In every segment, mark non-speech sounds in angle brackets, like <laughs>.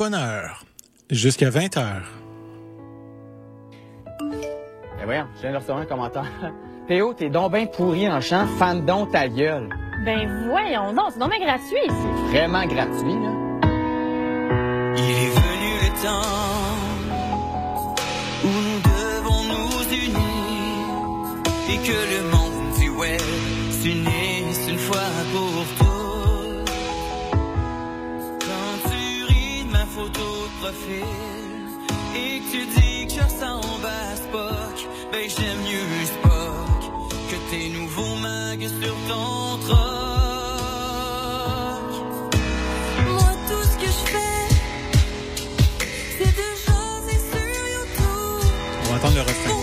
bonne heure. Jusqu'à 20 heures. Ben voyons, je viens de recevoir un commentaire. <laughs> Théo, t'es donc bien pourri en chant, fan donc ta gueule. Ben voyons donc, c'est donc bien gratuit ici. Vraiment gratuit, là. Il est venu le temps où nous devons nous unir et que le monde du web s'unisse profil et que tu dis que je ressemble à Spock, ben j'aime mieux Spock que tes nouveaux mags sur ton troc. Moi tout ce que je fais c'est de jaser sur YouTube On va entendre le refrain.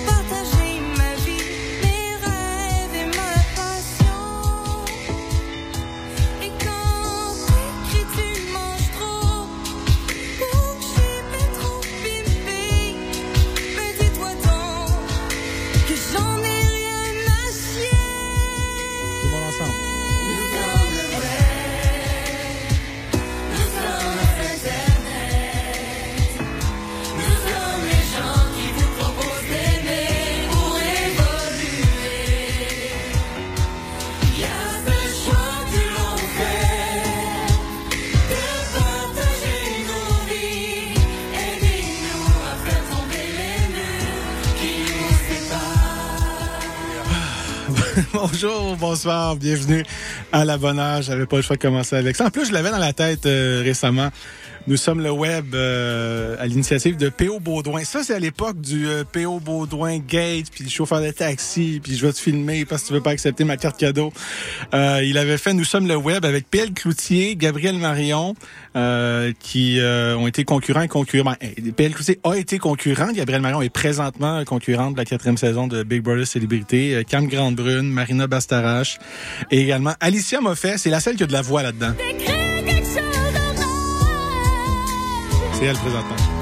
Bonjour, bonsoir, bienvenue à la bonne heure. J'avais pas le choix de commencer avec ça. En plus, je l'avais dans la tête euh, récemment. Nous sommes le web euh, à l'initiative de P.O. Baudouin. Ça, c'est à l'époque du euh, P.O. Baudouin Gate, puis le chauffeur de taxi, puis je vais te filmer parce que tu veux pas accepter ma carte cadeau. Euh, il avait fait Nous sommes le web avec P.L. Cloutier, Gabriel Marion, euh, qui euh, ont été concurrents et concurrents. Ben, P.L. Cloutier a été concurrent. Gabriel Marion est présentement concurrente de la quatrième saison de Big Brother Célébrité. Euh, Cam Grande-Brune, Marina Bastarache et également Alicia Moffett. C'est la seule qui a de la voix là-dedans. C'est elle présentement. Eh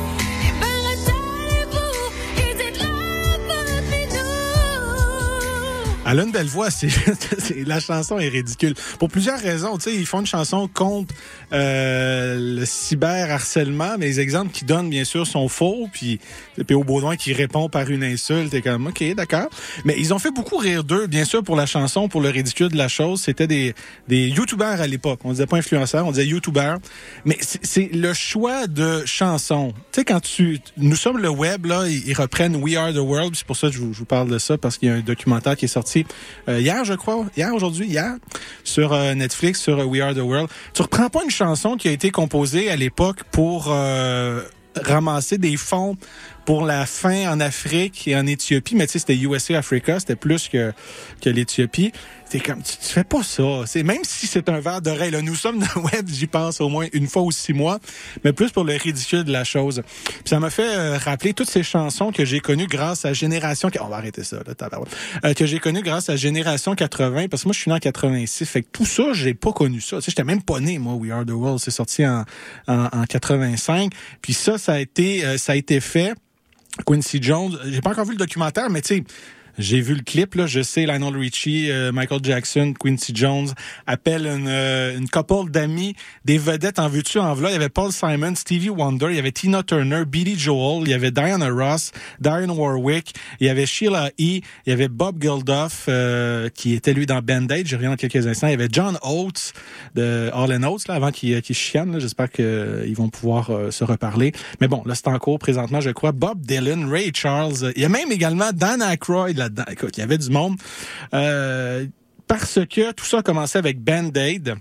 nous. Elle a une belle voix. <laughs> C'est, la chanson est ridicule. Pour plusieurs raisons. Tu sais, ils font une chanson contre euh, le cyberharcèlement, mais les exemples qu'ils donnent, bien sûr, sont faux. Puis P.O. Baudouin qui répond par une insulte. T'es comme, OK, d'accord. Mais ils ont fait beaucoup rire d'eux, bien sûr, pour la chanson, pour le ridicule de la chose. C'était des, des YouTubers à l'époque. On disait pas influenceurs, on disait YouTubers. Mais c'est, le choix de chansons. Tu sais, quand tu... Nous sommes le web, là, ils reprennent We Are the World. C'est pour ça que je vous, je vous parle de ça, parce qu'il y a un documentaire qui est sorti euh, hier, je crois. Hier, aujourd'hui, hier, sur euh, Netflix, sur euh, We Are the World. Tu reprends pas une chanson qui a été composée à l'époque pour... ramasser des fonds pour la faim en Afrique et en Éthiopie, mais tu sais, c'était USA Africa, c'était plus que, que l'Éthiopie. C'est comme, tu, tu fais pas ça. C'est même si c'est un verre d'oreille. Là, nous sommes <laughs> dans le web, j'y pense au moins une fois ou six mois, mais plus pour le ridicule de la chose. Puis ça m'a fait euh, rappeler toutes ces chansons que j'ai connues grâce à Génération... On va arrêter ça, là. Euh, que j'ai connues grâce à Génération 80, parce que moi, je suis né en 86. Fait que tout ça, j'ai pas connu ça. Tu sais, j'étais même pas né, moi, We Are the World. C'est sorti en, en, en 85. Puis ça, ça a été, euh, ça a été fait. Quincy Jones, j'ai pas encore vu le documentaire, mais tu sais, j'ai vu le clip, là, je sais, Lionel Richie, euh, Michael Jackson, Quincy Jones appellent une, euh, une couple d'amis, des vedettes en veux-tu, en voilà. Il y avait Paul Simon, Stevie Wonder, il y avait Tina Turner, Billy Joel, il y avait Diana Ross, Diane Warwick, il y avait Sheila E., il y avait Bob Geldof, euh, qui était lui dans Band-Aid, je reviens dans quelques instants. Il y avait John Oates de All Oates, là, avant qu'il qu'il chienne, là. J'espère qu'ils vont pouvoir euh, se reparler. Mais bon, là, c'est en cours présentement, je crois. Bob Dylan, Ray Charles. Il y a même également Dan Aykroyd Écoute, il y avait du monde. Euh, parce que tout ça a commencé avec Band-Aid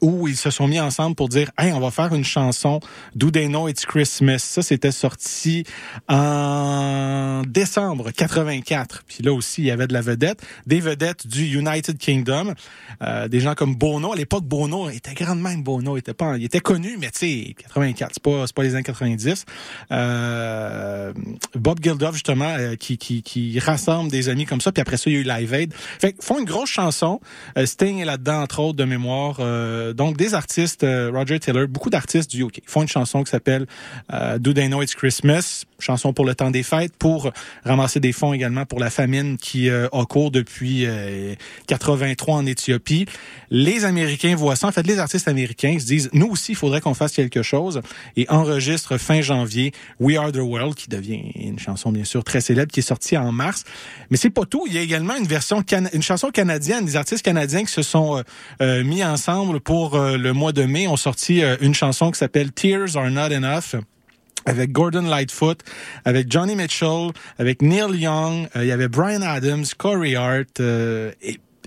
où ils se sont mis ensemble pour dire hey on va faire une chanson Do They Know It's Christmas. Ça c'était sorti en décembre 84 puis là aussi il y avait de la vedette des vedettes du United Kingdom euh, des gens comme Bono. À l'époque Bono était grandement Bono il était pas il était connu mais tu sais 84 c'est pas c'est pas les années 90 euh, Bob Geldof justement euh, qui, qui qui rassemble des amis comme ça. Puis après ça il y a eu Live Aid. Fait font une grosse chanson euh, Sting est là-dedans entre autres de mémoire euh, donc des artistes, euh, Roger Taylor, beaucoup d'artistes du UK font une chanson qui s'appelle euh, Do They Know It's Christmas, chanson pour le temps des fêtes, pour ramasser des fonds également pour la famine qui euh, a cours depuis euh, 83 en Éthiopie. Les Américains voient ça. En fait, les artistes américains se disent, nous aussi, il faudrait qu'on fasse quelque chose et enregistrent fin janvier We Are the World, qui devient une chanson bien sûr très célèbre, qui est sortie en mars. Mais c'est pas tout. Il y a également une version, une chanson canadienne, des artistes canadiens qui se sont euh, euh, mis ensemble pour euh, le mois de mai, ont sorti euh, une chanson qui s'appelle Tears Are Not Enough avec Gordon Lightfoot, avec Johnny Mitchell, avec Neil Young, euh, il y avait Brian Adams, Corey Hart, euh,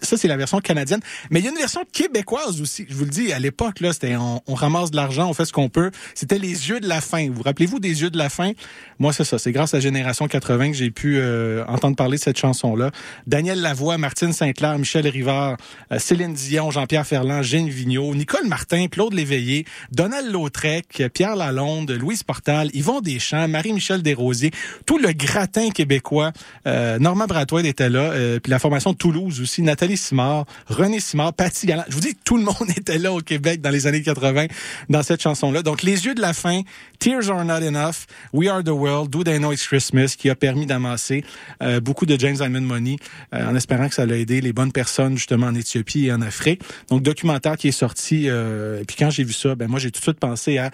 ça c'est la version canadienne. Mais il y a une version québécoise aussi. Je vous le dis, à l'époque là, c'était on, ramasse de l'argent, on fait ce qu'on peut. C'était les yeux de la fin. Vous rappelez-vous des yeux de la fin? Moi c'est ça. C'est grâce à Génération 80 que j'ai pu euh, entendre parler de cette chanson là. Daniel Lavoie, Martine Saint-Clair, Michel Rivard, euh, Céline Dion, Jean-Pierre Ferland, Gene Vigneault, Nicole Martin, Claude Léveillé, Donald Lautrec, Pierre Lalonde, Louise Portal, Yvon Deschamps, Marie-Michel Desrosiers, tout le gratin québécois. Euh, Normand était là, euh, puis la formation de Toulouse aussi, Nathalie Simard, René Simard, Patty Galland. Je vous dis, tout le monde <laughs> était là au Québec dans les années 80 dans cette chanson-là. Donc, Les yeux de la fin, Tears are not enough, We are the world, Do they know it's Christmas, qui a permis d'amasser euh, beaucoup de James Diamond Money, euh, en espérant que ça allait aider les bonnes personnes justement en Éthiopie et en Afrique. Donc, documentaire qui est sorti, euh, et puis quand j'ai vu ça, ben moi j'ai tout de suite pensé à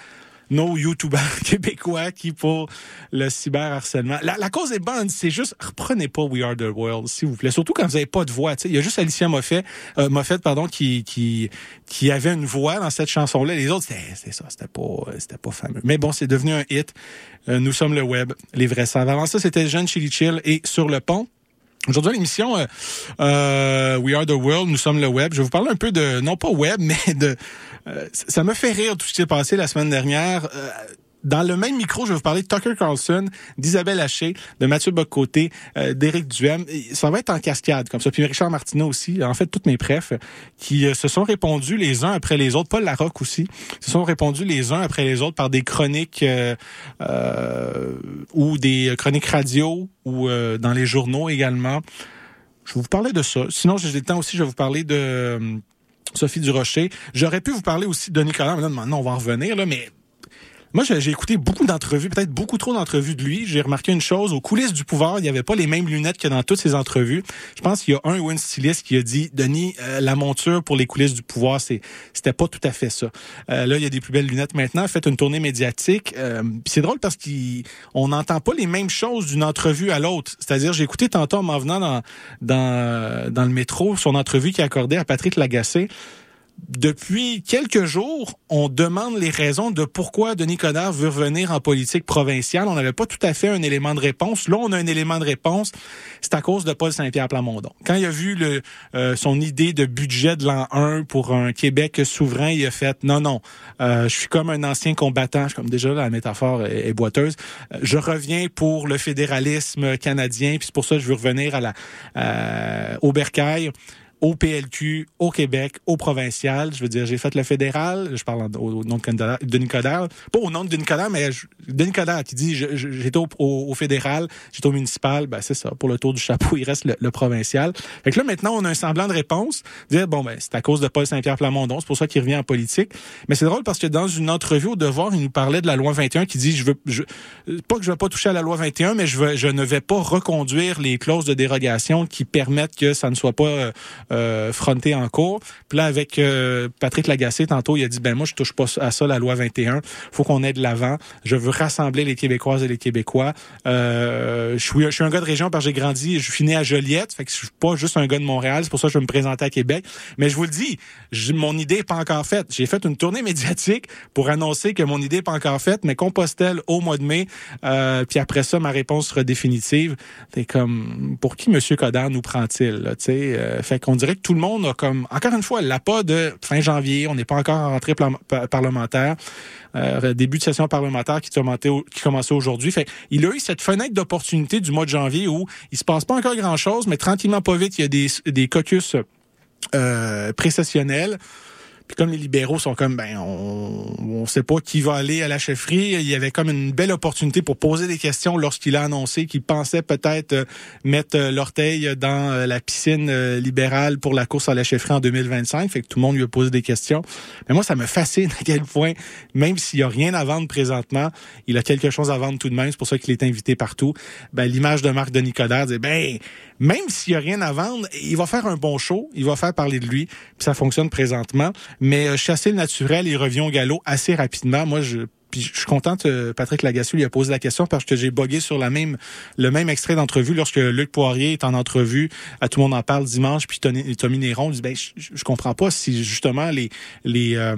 nos youtubeurs <laughs> québécois qui pour le cyberharcèlement. La, la cause est bonne, c'est juste reprenez pas We Are the World, s'il vous plaît. Surtout quand vous avez pas de voix. Il y a juste Alicia Moffett, euh, Moffett pardon, qui, qui qui avait une voix dans cette chanson-là. Les autres, c'était ça, c'était pas c'était pas fameux. Mais bon, c'est devenu un hit. Euh, nous sommes le web, les vrais savent. Avant ça, c'était Jeanne Chili Chill et Sur le pont. Aujourd'hui, l'émission euh, euh, We Are the World, nous sommes le web. Je vais vous parler un peu de, non pas web, <laughs> mais de... euh, ça me fait rire tout ce qui s'est passé la semaine dernière. Euh, dans le même micro, je vais vous parler de Tucker Carlson, d'Isabelle Haché, de Mathieu Bocoté, euh, d'Éric Duhem. Ça va être en cascade, comme ça. Puis Richard Martineau aussi, en fait, toutes mes prefs, qui euh, se sont répondus les uns après les autres, Paul Larocque aussi, se sont répondus les uns après les autres par des chroniques euh, ou des chroniques radio ou dans les journaux également. Je vais vous parler de ça. Sinon, j'ai le temps aussi, je vais vous parler de Sophie Durocher. J'aurais pu vous parler aussi de Nicolas, mais maintenant, on va en revenir, là, mais moi, j'ai écouté beaucoup d'entrevues, peut-être beaucoup trop d'entrevues de lui. J'ai remarqué une chose, aux coulisses du pouvoir, il n'y avait pas les mêmes lunettes que dans toutes ses entrevues. Je pense qu'il y a un ou une styliste qui a dit, Denis, euh, la monture pour les coulisses du pouvoir, c'est c'était pas tout à fait ça. Euh, là, il y a des plus belles lunettes maintenant. Faites une tournée médiatique. Euh, c'est drôle parce qu'on n'entend pas les mêmes choses d'une entrevue à l'autre. C'est-à-dire, j'ai écouté tantôt en m'en venant dans, dans, dans le métro son entrevue qu'il a accordée à Patrick Lagacé depuis quelques jours, on demande les raisons de pourquoi Denis Coderre veut revenir en politique provinciale. On n'avait pas tout à fait un élément de réponse. Là, on a un élément de réponse. C'est à cause de Paul Saint-Pierre Plamondon. Quand il a vu euh, son idée de budget de l'an 1 pour un Québec souverain, il a fait non, non, euh, je suis comme un ancien combattant. Je suis comme déjà la métaphore est, boiteuse. Je reviens pour le fédéralisme canadien, puis c'est pour ça que je veux revenir à la euh, au bercail au PLQ, au Québec, au provincial. Je veux dire, j'ai fait le fédéral. Je parle au, nom de Coderre. Pas au nom de Denis Coderre, mais je- Denis Coderre qui dit j'étais au, fédéral, j'étais au municipal. Ben, c'est ça. Pour le tour du chapeau, il reste le, provincial. Fait que là, maintenant, on a un semblant de réponse. Dire, bon, ben, c'est à cause de Paul Saint-Pierre Plamondon. C'est pour ça qu'il revient en politique. Mais c'est drôle parce que dans une entrevue au Devoir, il nous parlait de la loi 21 qui dit, je veux, je, pas que je vais pas toucher à la loi 21, mais je, veux, je ne vais pas reconduire les clauses de dérogation qui permettent que ça ne soit pas euh, euh, fronté en cours. Puis là, avec euh, Patrick Lagacé, tantôt, il a dit, ben moi, je touche pas à ça, la loi 21. faut qu'on aide de l'avant. Je veux rassembler les Québécoises et les Québécois. Euh, je, suis, je suis un gars de région parce que j'ai grandi, je suis né à Joliette, fait que je suis pas juste un gars de Montréal, c'est pour ça que je vais me présenter à Québec. Mais je vous le dis, je- mon idée est pas encore faite. J'ai fait une tournée médiatique pour annoncer que mon idée est pas encore faite, mais Compostelle au mois de mai. Euh, puis après ça, ma réponse sera définitive. C'est comme, pour qui Monsieur Coderre nous prend-il? Euh, fait qu'on dirait que tout le monde a comme, encore une fois, l'appât de fin janvier, on n'est pas encore en rentrée parlementaire. Euh, début de session parlementaire qui qui commençait aujourd'hui. Il a eu cette fenêtre d'opportunité du mois de janvier où il se passe pas encore grand chose, mais tranquillement pas vite, il y a des, des caucus euh, précessionnels. Puis comme les libéraux sont comme, ben, on, on sait pas qui va aller à la chefferie, il y avait comme une belle opportunité pour poser des questions lorsqu'il a annoncé qu'il pensait peut-être euh, mettre euh, l'orteil dans euh, la piscine libérale pour la course à la chefferie en 2025. Fait que tout le monde lui a posé des questions. Mais moi, ça me fascine à quel point, même s'il y a rien à vendre présentement, il a quelque chose à vendre tout de même. C'est pour ça qu'il est invité partout. Ben, l'image de Marc Denis Coderre dit, ben, même s'il y a rien à vendre, il va faire un bon show, il va faire parler de lui, puis ça fonctionne présentement. Mais euh, chasser le naturel, il revient au galop assez rapidement. Moi, je suis contente, euh, Patrick Lagacé lui a posé la question parce que j'ai bogué sur la même, le même extrait d'entrevue lorsque Luc Poirier est en entrevue, à tout le monde en parle dimanche, puis Tommy Néron dit ben je, je comprends pas si justement les les euh,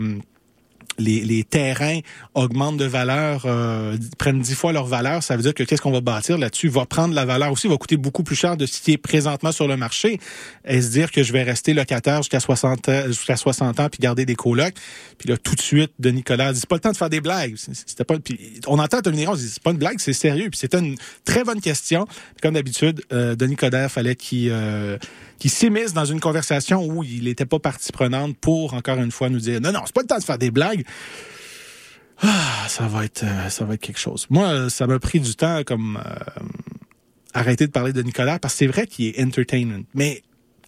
les, terrains augmentent de valeur, euh, prennent dix fois leur valeur, ça veut dire que qu'est-ce qu'on va bâtir là-dessus? Va prendre la valeur aussi, va coûter beaucoup plus cher de ce qui est présentement sur le marché. Est-ce dire que je vais rester locataire jusqu'à 60 ans, jusqu'à 60 ans puis garder des colocs? Puis là, tout de suite, de Nicolas dit, c'est pas le temps de faire des blagues. C'était pas, on entend Tony on dit, c'est pas une blague, c'est sérieux. Puis c'était une très bonne question. Comme d'habitude, euh, Denis Coderre fallait qu'il euh, qu'il s'immisce dans une conversation où il n'était pas partie prenante pour, encore une fois, nous dire non, non, c'est pas le temps de faire des blagues. Ah, ça va être, euh, ça va être quelque chose. Moi, ça m'a pris du temps comme euh, arrêter de parler de Nicolas parce que c'est vrai qu'il est entertainment. Mais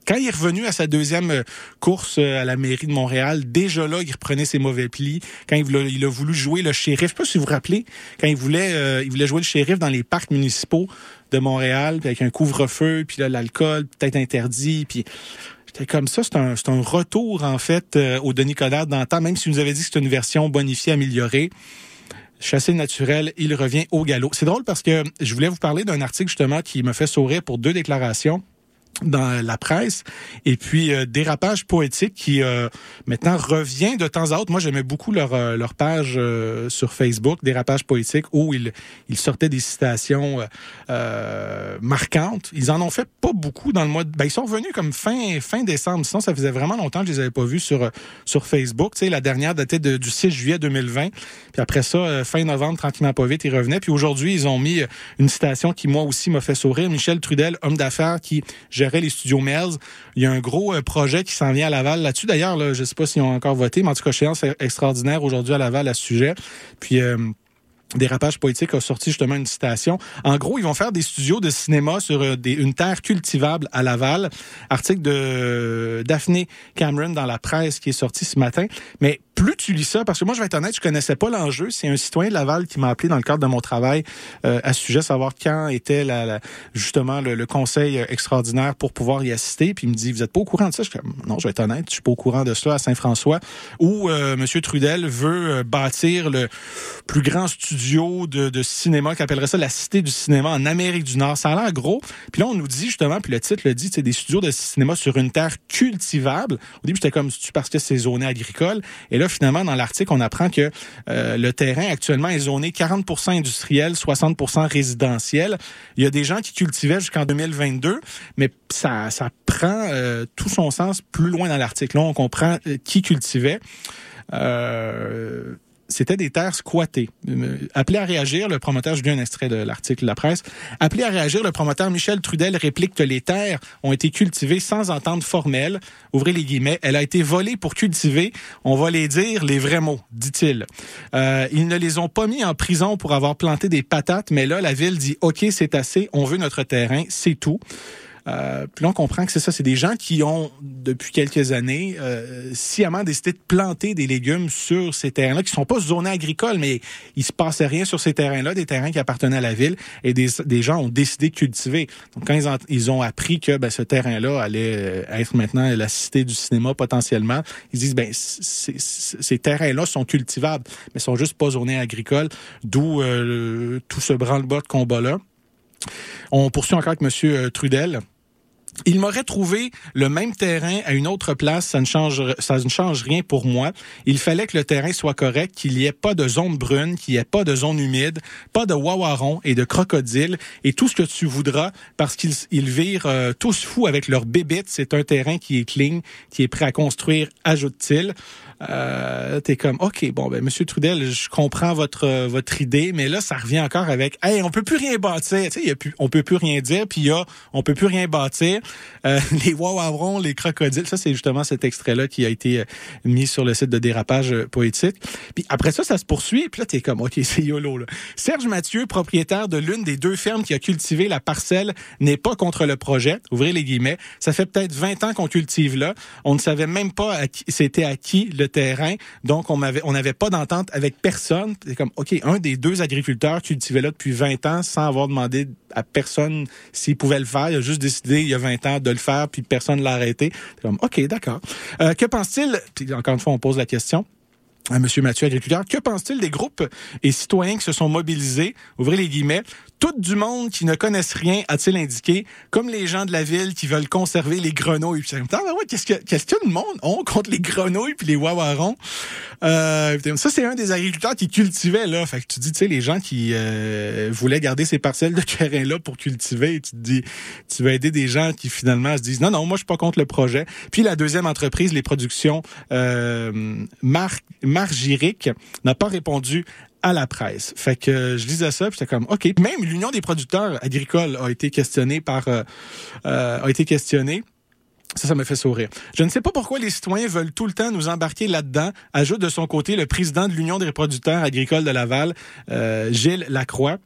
quand il est revenu à sa deuxième euh, course à la mairie de Montréal, déjà là, il reprenait ses mauvais plis. Quand il, a voulu jouer le shérif, je sais pas si vous vous rappelez, quand il voulait, il voulait jouer le shérif dans les parcs municipaux de Montréal, avec un couvre-feu, puis là, l'alcool peut-être interdit, puis comme ça, c'est un, un retour en fait euh, au Denis Coderre d'antan, même si nous avait dit que c'est une version bonifiée, améliorée. Chassé naturel, il revient au galop. C'est drôle parce que je voulais vous parler d'un article justement qui me fait sourire pour deux déclarations dans la presse et puis euh, dérapage poétique qui euh, maintenant revient de temps à autre. Moi, j'aimais beaucoup leur euh, leur page euh, sur Facebook, dérapage poétique, où ils ils sortaient des citations euh, euh, marquantes. Ils en ont fait pas beaucoup dans le mois. De... Ben, ils sont revenus comme fin fin décembre. Sinon, ça faisait vraiment longtemps que je les avais pas vus sur sur Facebook. Tu sais, la dernière datait de- du 6 juillet 2020. Puis après ça, fin novembre, tranquillement pas vite, ils revenaient. Puis aujourd'hui, ils ont mis une citation qui moi aussi m'a fait sourire. Michel Trudel, homme d'affaires qui les studios. Il y a un gros euh, projet qui s'en vient à Laval là-dessus. D'ailleurs, je sais pas s'ils ont encore voté, mais en tout cas, séance extraordinaire aujourd'hui à Laval à ce sujet. Puis euh, Dérapage poétique a sorti justement une citation. En gros, ils vont faire des studios de cinéma sur euh, une terre cultivable à Laval. Article de Daphné Cameron dans la presse qui est sorti ce matin. Mais plus tu lis ça, parce que moi, je vais être honnête, je connaissais pas l'enjeu. C'est un citoyen de Laval qui m'a appelé dans le cadre de mon travail euh, à ce sujet, savoir quand était la, la- justement le, le conseil euh, extraordinaire pour pouvoir y assister. Puis il me dit, vous êtes pas au courant de ça? Je comme, non, je vais être honnête, je suis pas au courant de cela à Saint-François, où euh, M. Trudel veut euh, bâtir le plus grand studio de, de cinéma, qui appellerait ça la Cité du cinéma en Amérique du Nord. Ça a l'air gros. Puis là, on nous dit justement, puis le titre le dit, c'est des studios de cinéma sur une terre cultivable. Au début, j'étais comme, c'est parce que c'est zoné agricole? Et là, finalement, dans l'article, on apprend que euh, le terrain actuellement est zoné 40% industriel, 60% résidentiel. Il y a des gens qui cultivaient jusqu'en 2022, mais ça, ça prend euh, tout son sens plus loin dans l'article. Là, on comprend euh, qui cultivait. Euh, c'était des terres squattées. Euh, Appelé à réagir, le promoteur, je lis un extrait de l'article de la presse, appelé à réagir, le promoteur Michel Trudel réplique que les terres ont été cultivées sans entente formelle. Ouvrez les guillemets. Elle a été volée pour cultiver. On va les dire les vrais mots, dit-il. Euh, ils ne les ont pas mis en prison pour avoir planté des patates, mais là, la ville dit, OK, c'est assez, on veut notre terrain, c'est tout. Euh, puis là, on comprend que c'est ça. C'est des gens qui ont, depuis quelques années, euh, sciemment décidé de planter des légumes sur ces terrains-là, qui sont pas zonés agricoles, mais il se passait rien sur ces terrains-là, des terrains qui appartenaient à la ville, et des, des gens ont décidé de cultiver. Donc, quand ils, ont- ils ont appris que ben, ce terrain-là allait euh, être maintenant la cité du cinéma potentiellement, ils disent, ben, ces terrains-là sont cultivables, mais sont juste pas zonés agricoles, d'où euh, tout ce branle-bas de combat-là. On poursuit encore avec Monsieur Trudel. Il m'aurait trouvé le même terrain à une autre place, ça ne change, ça ne change rien pour moi. Il fallait que le terrain soit correct, qu'il n'y ait pas de zone brune, qu'il n'y ait pas de zone humide, pas de wawaron et de crocodiles et tout ce que tu voudras parce qu'ils ils virent euh, tous fous avec leurs bébites. C'est un terrain qui est clean, qui est prêt à construire, ajoute-t-il. Euh, T'es comme, ok, bon, ben, Monsieur Trudel, je comprends votre euh, votre idée, mais là, ça revient encore avec, hey, on peut plus rien bâtir, tu sais, on peut plus rien dire, puis il y a, on peut plus rien bâtir. Euh, <laughs> les wawarons, les crocodiles, ça c'est justement cet extrait-là qui a été euh, mis sur le site de dérapage euh, poétique. Puis après ça, ça se poursuit. Puis là, t'es comme, ok, <laughs> c'est yolo. Là. Serge Mathieu, propriétaire de l'une des deux fermes qui a cultivé la parcelle, n'est pas contre le projet. Ouvrez les guillemets. Ça fait peut-être 20 ans qu'on cultive là. On ne savait même pas c'était à qui le terrain. Donc, on avait, on n'avait pas d'entente avec personne. C'est comme, OK, un des deux agriculteurs cultivait là depuis 20 ans sans avoir demandé à personne s'il pouvait le faire. Il a juste décidé, il y a 20 ans, de le faire, puis personne ne l'a arrêté. C'est comme, OK, d'accord. Euh, que pense-t-il? Puis encore une fois, on pose la question à Monsieur Mathieu Agriculteur. Que pense-t-il des groupes et citoyens qui se sont mobilisés, ouvrez les guillemets, tout du monde qui ne connaissent rien, a-t-il indiqué, comme les gens de la ville qui veulent conserver les grenouilles. Puis, Putain, ben ouais, qu'est-ce que, qu'est-ce que le monde ont contre les grenouilles puis les wawarons? Euh, ça, c'est un des agriculteurs qui cultivait, là. Fait que tu dis, tu sais, les gens qui euh, voulaient garder ces parcelles de terrain-là pour cultiver, tu te dis, tu vas aider des gens qui finalement se disent, non, non, moi, je suis pas contre le projet. Puis la deuxième entreprise, les productions euh, Mar Margiric, n'a pas répondu à la presse. Fait que euh, je lisais ça, j'étais comme OK. Même l'Union des producteurs agricoles a été questionnée par euh, euh, a été questionnée. Ça, ça me fait sourire. Je ne sais pas pourquoi les citoyens veulent tout le temps nous embarquer là-dedans, ajoute de son côté le président de l'Union des producteurs agricoles de Laval, euh, Gilles Lacroix.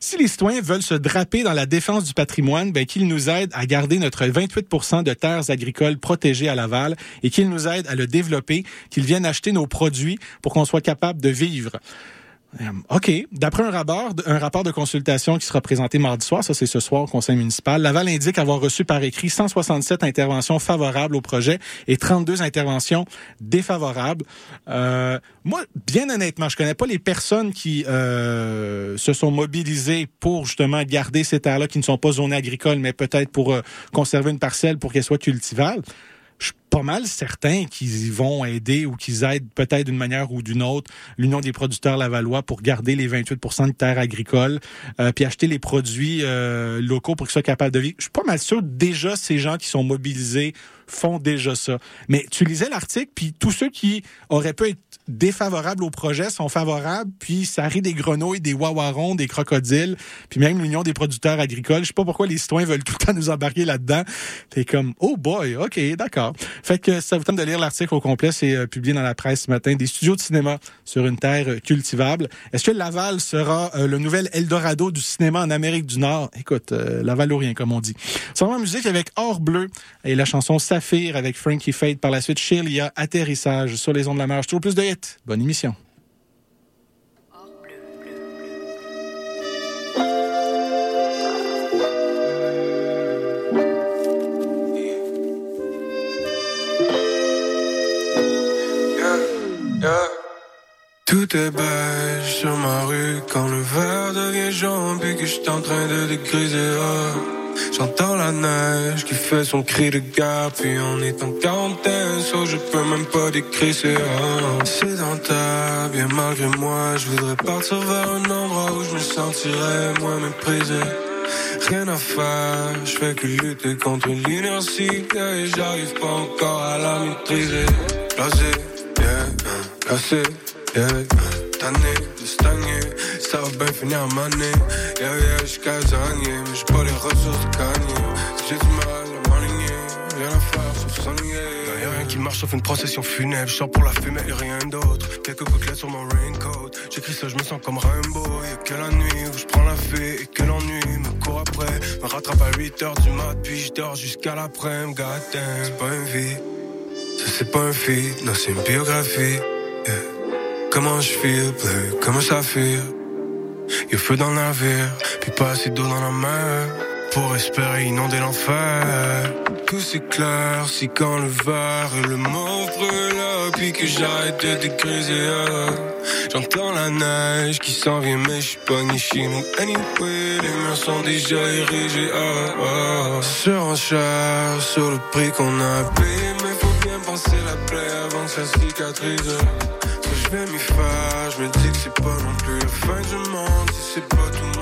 Si les citoyens veulent se draper dans la défense du patrimoine, ben, qu'ils nous aident à garder notre 28 de terres agricoles protégées à Laval et qu'ils nous aident à le développer, qu'ils viennent acheter nos produits pour qu'on soit capable de vivre. Euh, OK. D'après un rapport, de consultation qui sera présenté mardi soir, ça c'est ce soir au conseil municipal, Laval indique avoir reçu par écrit 167 interventions favorables au projet et 32 interventions défavorables. Euh, moi, bien honnêtement, je connais pas les personnes qui euh, se sont mobilisées pour justement garder ces terres-là qui ne sont pas zonées agricoles, mais peut-être pour conserver une parcelle pour qu'elle soit cultivable pas mal certain qu'ils vont aider ou qu'ils aident peut-être d'une manière ou d'une autre l'Union des producteurs lavallois pour garder les 28 de terres agricoles euh, puis acheter les produits euh, locaux pour qu'ils soient capables de vivre. Je suis pas mal sûr déjà ces gens qui sont mobilisés font déjà ça. Mais tu lisais l'article puis tous ceux qui auraient pu être défavorables au projet sont favorables puis ça rit des grenouilles, des wawarons, des crocodiles puis même l'Union des producteurs agricoles. Je sais pas pourquoi les citoyens veulent tout le temps nous embarquer là-dedans. T'es comme oh boy, ok, d'accord. Fait que ça vous tente de lire l'article au complet, c'est euh, publié dans la presse ce matin. Des studios de cinéma sur une terre euh, cultivable. Est-ce que Laval sera euh, le nouvel Eldorado du cinéma en Amérique du Nord? Écoute, euh, Lavalorien, comme on dit. Va en musique avec Or Bleu et la chanson Saphir avec Frankie Fade. Par la suite, Shelia, Atterrissage sur les ondes de la mer. Toujours plus de Bonne émission. Tout est beige sur ma rue quand le verre devient jaune puis que je suis en train de dégriser. oh. J'entends la neige qui fait son cri de guerre puis on est en quarantaine, so je peux même pas décrisser. Oh. Sédentaire, bien malgré moi, je voudrais partir vers un endroit où je me sentirais moins méprisé. Rien à faire, je fais que lutter contre l'inertie et j'arrive pas encore à la maîtriser. Blasé, yeah, cassé, yeah, tanné stagner, ça va bien finir à maner. Yeah, yeah, j'suis casanier, mais j'ai pas les ressources de gagner. J'ai du mal à m'aligner, rien à faire sauf s'ennuyer. Y'a rien qui marche sauf une procession funèbre, je sors pour la fumée et rien d'autre. Quelques gouttelettes sur mon raincoat, j'écris ça, je me sens comme Rainbow. Y'a que la nuit où je prends la fée et que l'ennui me court après. Me rattrape à 8 heures du mat, puis je dors jusqu'à l'après-midi. C'est pas une vie. Ça c'est pas un feat, non c'est une biographie. Comment je feel, bleu, comment ça feel. Y'a feu dans le navire, puis pas assez d'eau dans la mer. Pour espérer inonder l'enfer. Tout s'éclaire si quand le verre et le mauve brûle, puis que j'arrête de dégriser. ah. J'entends la neige qui s'en vient, mais j'suis pas ni chez nous. Anyway, les murs sont déjà érigés. Ah, ah. Surenchère sur le prix qu'on a payé, mais faut bien penser la plaie avant que ça cicatrise. Je vais m'y faire, je me dis que c'est pas non plus la fin du monde. Si c'est pas tout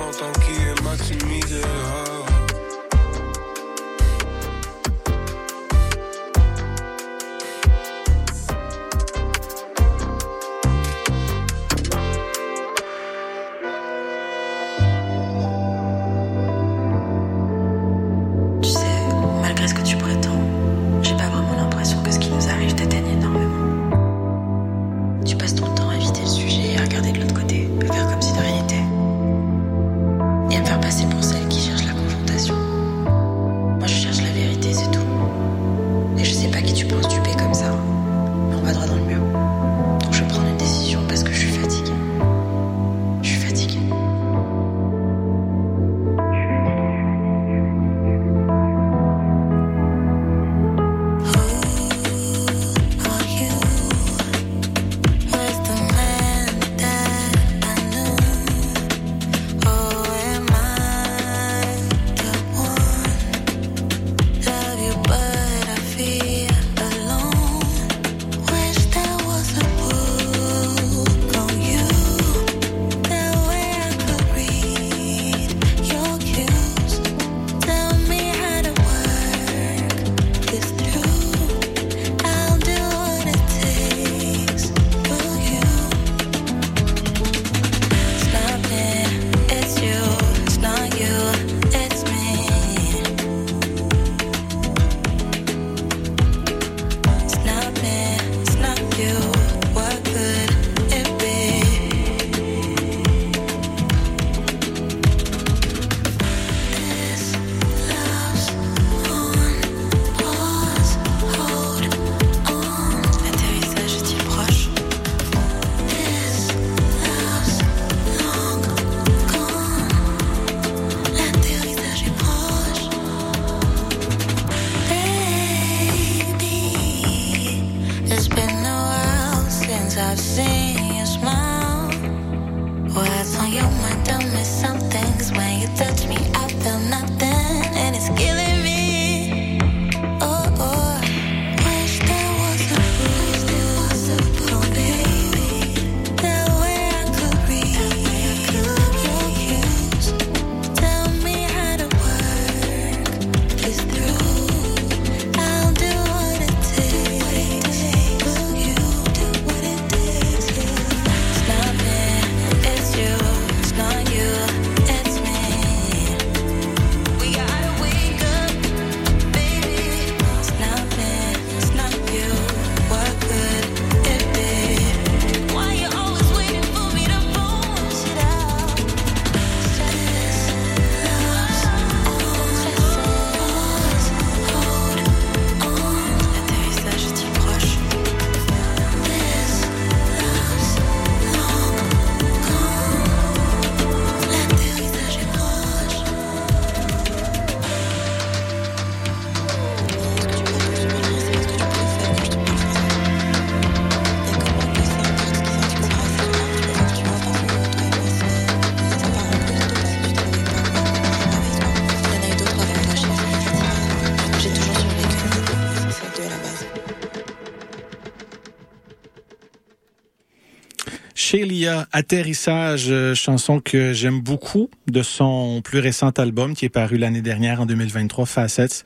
Shelia, Atterrissage, euh, chanson que j'aime beaucoup de son plus récent album qui est paru l'année dernière en 2023, Facets.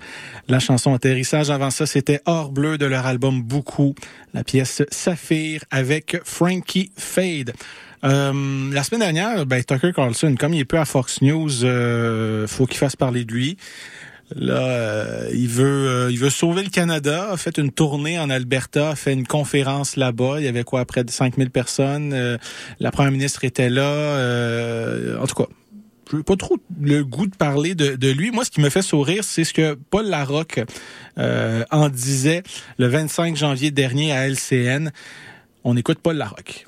La chanson Atterrissage, avant ça, c'était Hors Bleu de leur album Beaucoup, la pièce Saphir avec Frankie Fade. Euh, la semaine dernière, ben, Tucker Carlson, comme il est peu à Fox News, euh, faut qu'il fasse parler de lui. Là, euh, il veut, euh, il veut sauver le Canada. A fait une tournée en Alberta, a fait une conférence là-bas. Il y avait quoi, près de 5000 personnes. Euh, la première ministre était là. Euh, en tout cas, pas trop le goût de parler de, de lui. Moi, ce qui me fait sourire, c'est ce que Paul Larocque euh, en disait le 25 janvier dernier à LCN. On écoute Paul Larocque.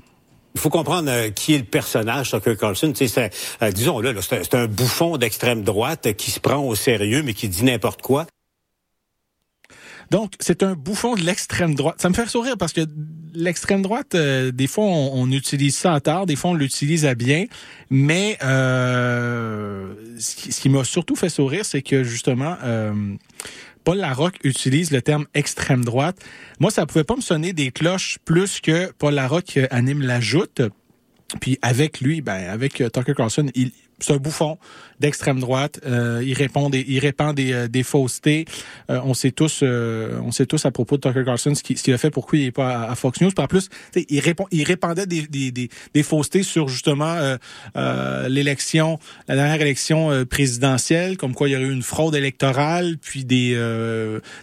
Il faut comprendre euh, qui est le personnage, Tucker Carlson. C'est, euh, disons-le, c'est, un- bouffon d'extrême droite euh, qui se prend au sérieux, mais qui dit n'importe quoi. Donc, c'est un bouffon de l'extrême droite. Ça me fait sourire parce que l'extrême droite, euh, des fois, on, utilise ça à tort, des fois, on l'utilise à bien. Mais euh, ce qui, qui m'a surtout fait sourire, c'est que justement, euh, Paul Larocque utilise le terme extrême droite. Moi, ça pouvait pas me sonner des cloches plus que Paul Larocque euh, anime la joute. Puis avec lui, ben avec euh, Tucker Carlson, il c'est un bouffon d'extrême droite. Euh, il répond des, il répand des, euh, des faussetés. Euh, on sait tous, euh, on sait tous à propos de Tucker Carlson ce qu'il a fait, pourquoi il est pas à, Fox News. Puis en plus, il répond, il répandait des, des, des, des faussetés sur justement euh, euh, l'élection, la dernière élection présidentielle, comme quoi il y aurait eu une fraude électorale, puis des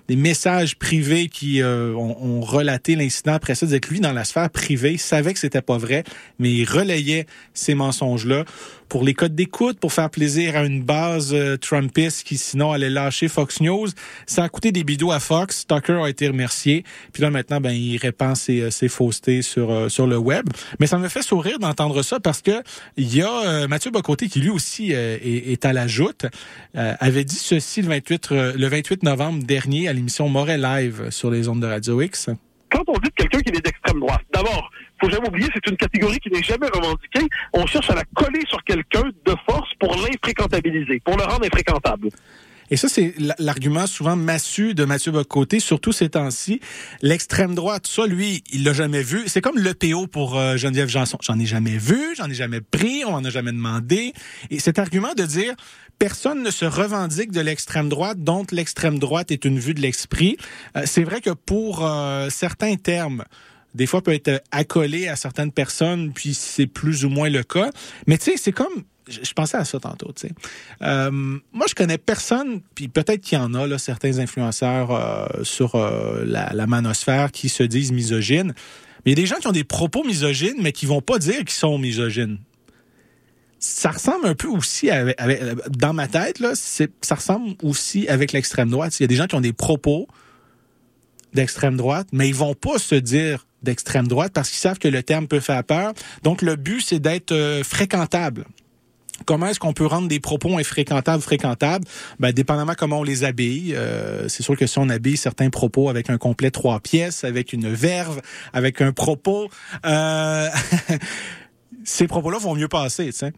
des messages privés qui ont, ont relaté l'incident après ça. Disait que lui, dans la sphère privée, il savait que c'était pas vrai, mais il relayait ces mensonges-là. pour les codes d'écoute, pour faire plaisir à une base euh, Trumpiste qui sinon allait lâcher Fox News. Ça a coûté des bidoux à Fox. Tucker a été remercié. Puis là maintenant, ben il répand ses, euh, faussetés sur euh, sur le web. Mais ça me fait sourire d'entendre ça parce que il y a Mathieu Bocoté qui lui aussi est, à la joute avait dit ceci le 28 euh, le 28 novembre dernier à l'émission Morel Live sur les ondes de Radio X. quand on dit quelqu'un qui est d'extrême droite, d'abord, faut jamais oublier, c'est une catégorie qui n'est jamais revendiquée. On cherche à la coller sur quelqu'un de force pour l'infréquentabiliser, pour le rendre infréquentable. Et ça, c'est l'argument souvent massu de Mathieu Bocoté, surtout ces temps-ci. L'extrême droite, ça, lui, il l'a jamais vu. C'est comme le PO pour euh, Geneviève Janson. J'en ai jamais vu, j'en ai jamais pris, on m'en a jamais demandé. Et cet argument de dire personne ne se revendique de l'extrême droite, dont l'extrême droite est une vue de l'esprit, euh, c'est vrai que pour euh, certains termes, des fois peut être accolé à certaines personnes, puis c'est plus ou moins le cas. Mais tu sais, c'est comme je pensais à ça tantôt, tu sais. Euh, moi, je connais personne, puis peut-être qu'il y en a, certains influenceurs euh, sur euh, la, la manosphère qui se disent misogynes. Mais il y a des gens qui ont des propos misogynes, mais qui vont pas dire qu'ils sont misogynes. Ça ressemble un peu aussi, avec, dans ma tête, là, c'est- ça ressemble aussi avec l'extrême droite. Il y a des gens qui ont des propos d'extrême droite, mais ils vont pas se dire d'extrême droite parce qu'ils savent que le terme peut faire peur. Donc, le but, c'est d'être euh, fréquentable. Comment est-ce qu'on peut rendre des propos infréquentables fréquentables? Ben, dépendamment comment on les habille. Euh, c'est sûr que si on habille certains propos avec un complet trois pièces, avec une verve, avec un propos, euh, <laughs> ces propos-là vont mieux passer, tu sais.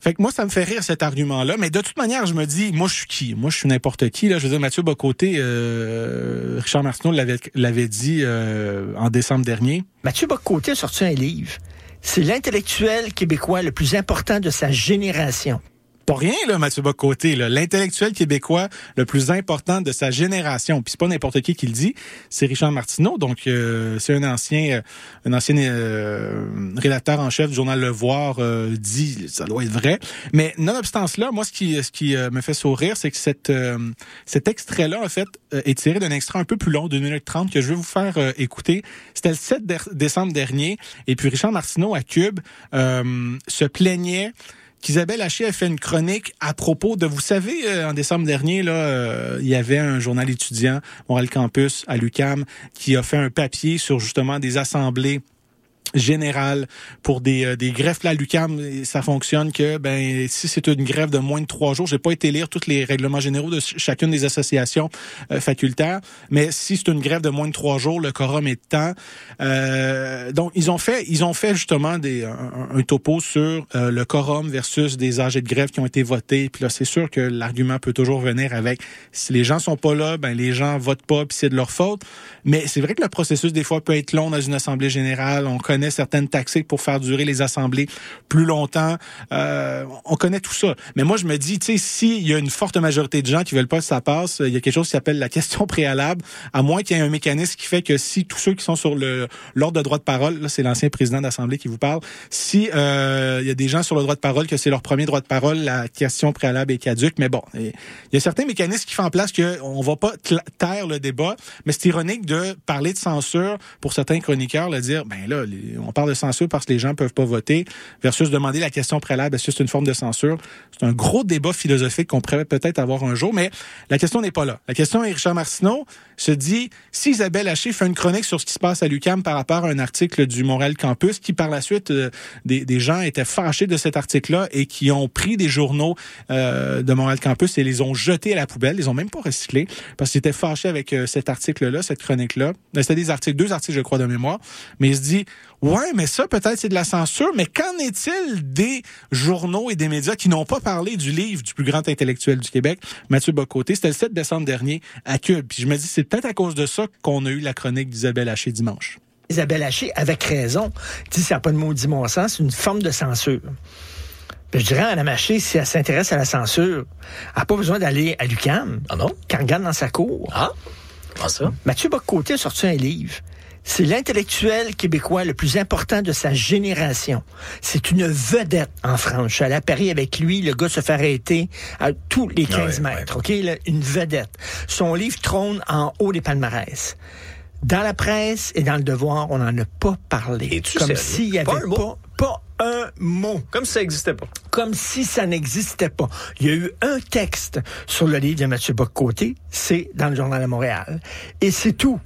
Fait que moi, ça me fait rire cet argument-là. Mais de toute manière, je me dis, moi, je suis qui? Moi, je suis n'importe qui. Là. Je veux dire, Mathieu Bocoté, euh, Richard Martineau l'avait, l'avait dit euh, en décembre dernier. Mathieu Bocoté a sorti un livre. C'est l'intellectuel québécois le plus important de sa génération. Pas rien, là, Mathieu Bocoté. L'intellectuel québécois le plus important de sa génération. Puis c'est pas n'importe qui qui le dit, c'est Richard Martineau. Donc, euh, c'est un ancien, euh, un ancien euh, rédacteur en chef du journal Le Voir euh, dit, ça doit être vrai. Mais nonobstant cela, moi, ce qui, ce qui euh, me fait sourire, c'est que cette, euh, cet extrait-là, en fait, est tiré d'un extrait un peu plus long, d'une minute trente, que je vais vous faire écouter. C'était le 7 dé- décembre dernier. Et puis Richard Martineau, à Cube, se plaignait qu'Isabelle Haché a fait une chronique à propos de, vous savez, euh, en décembre dernier, là, euh, il y avait un journal étudiant, Montréal Campus, à l'UCAM, qui a fait un papier sur justement des assemblées générale pour des, euh, des greffes l'UQAM, et ça fonctionne que ben si c'est une grève de moins de trois jours, j'ai pas été lire tous les règlements généraux de ch- chacune des associations euh, facultaires, mais si c'est une grève de moins de trois jours, le quorum est de temps. Euh, donc ils ont fait ils ont fait justement des un, topo sur euh, le quorum versus des âgés de grève qui ont été votés. Puis là c'est sûr que l'argument peut toujours venir avec si les gens sont pas là, ben les gens votent pas puis c'est de leur faute. Mais c'est vrai que le processus des fois peut être long dans une assemblée générale. On connaît certaines tactiques pour faire durer les assemblées plus longtemps. Euh, on connaît tout ça. Mais moi, je me dis, tu sais, s'il y a une forte majorité de gens qui veulent pas que ça passe, il y a quelque chose qui s'appelle la question <laughs> préalable, à moins qu'il y ait un mécanisme qui fait que si tous ceux qui sont sur le l'ordre de droit de parole, là, c'est l'ancien président d'Assemblée qui vous parle, si euh, il y a des gens sur le droit de parole que c'est leur premier droit de parole, la question préalable est caduque. Mais bon, il y a certains mécanismes qui font en place que on va pas taire le débat, mais c'est ironique de parler de censure pour certains chroniqueurs, de dire, ben là, on parle de censure parce que les gens peuvent pas voter, versus demander la question préalable, est-ce que c'est une forme de censure? C'est un gros débat philosophique qu'on pourrait peut-être avoir un jour, mais la question n'est pas là. La question est, Richard Martineau se dit, si Isabelle Haché fait une chronique sur ce qui se passe à l'UCAM par rapport à un article du Montréal Campus, qui par la suite, euh, des, des gens étaient fâchés de cet article-là et qui ont pris des journaux euh, de Montréal Campus et les ont jetés à la poubelle, ils ont même pas recyclé, parce qu'ils étaient fâchés avec euh, cet article-là, cette chronique-là. C'était des articles, deux articles, je crois, de mémoire, mais il se dit, ouais, mais ça, peut-être, c'est de la censure, mais qu'en est-il des journaux et des médias qui n'ont pas parlé du livre du plus grand intellectuel du Québec, Mathieu Bocoté? C'était le 7 décembre dernier à Cube. Puis je me dis, c'est peut-être à cause de ça qu'on a eu la chronique d'Isabelle Haché dimanche. Isabelle Haché, avec raison, dit ça n'a pas de maudit bon sens, c'est une forme de censure. Puis je dirais à Mme Haché, si elle s'intéresse à la censure, elle n'a pas besoin d'aller à l'UQAM. Ah non? Qu'elle regarde dans sa cour. Ah? Ah ça? Mathieu Bocoté a sorti un livre. C'est l'intellectuel québécois le plus important de sa génération. C'est une vedette en France. Je suis allé à Paris avec lui. Le gars se fait arrêter à tous les 15 Ouais, mètres. OK? là, une vedette. Son livre trône en haut des palmarès. Dans la presse et dans le devoir, on n'en a pas parlé. Comme s'il n'y avait Pas un mot? pas, pas un mot. Comme si ça n'existait pas. Comme si ça n'existait pas. Il y a eu un texte sur le livre de Mathieu Bock-Côté, c'est dans le Journal de Montréal. Et c'est tout.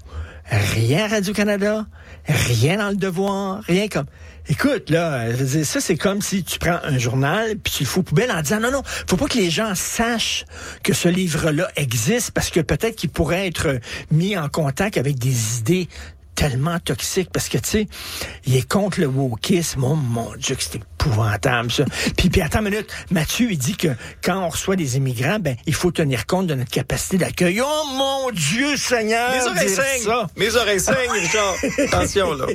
Rien à Radio-Canada, rien dans le devoir, rien comme... Écoute, là, ça, c'est comme si tu prends un journal puis tu le fous aux poubelles en disant non, non, faut pas que les gens sachent que ce livre-là existe parce que peut-être qu'il pourrait être mis en contact avec des idées tellement toxiques parce que, tu sais, il est contre le wokisme. Oh mon Dieu, que c'est épouvantable, ça. puis, puis, attends une minute. Mathieu, il dit que quand on reçoit des immigrants, ben, il faut tenir compte de notre capacité d'accueil. Oh mon Dieu, Seigneur! Mes oreilles saignent. Mes oreilles saignent, Richard. <laughs> Attention, là.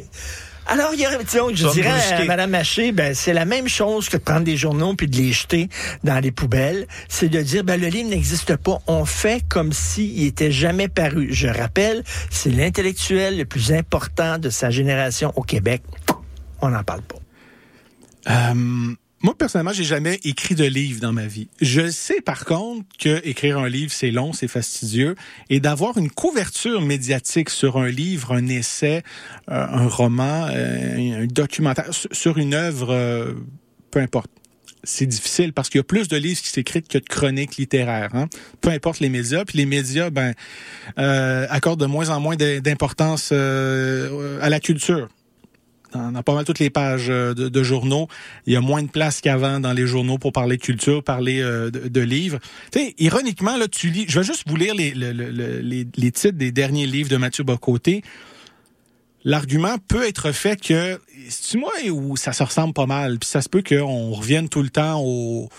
Alors, il y aurait, disons, je dirais à. Mme Haché, ben, c'est la même chose que de prendre des journaux puis de les jeter dans les poubelles. C'est de dire, ben, le livre n'existe pas. On fait comme s'il était jamais paru. Je rappelle, c'est l'intellectuel le plus important de sa génération au Québec. On n'en parle pas. Euh, moi, personnellement, j'ai jamais écrit de livre dans ma vie. Je sais, par contre, que écrire un livre, c'est long, c'est fastidieux. Et d'avoir une couverture médiatique sur un livre, un essai, euh, un roman, euh, un documentaire, sur- une œuvre, euh, peu importe. C'est difficile parce qu'il y a plus de livres qui s'écrivent que de chroniques littéraires. Hein? Peu importe les médias. Puis les médias, ben, accordent de moins en moins d'importance à la culture dans, dans pas mal toutes les pages euh, de, de journaux. Il y a moins de place qu'avant dans les journaux pour parler de culture, parler euh, de, de livres. Tu sais, ironiquement, là, tu lis. Je vais juste vous lire les, le- le- le- les, les titres des derniers livres de Mathieu Bocoté. L'argument peut être fait que c'est moi ou ça se ressemble pas mal, puis ça se peut qu'on revienne tout le temps au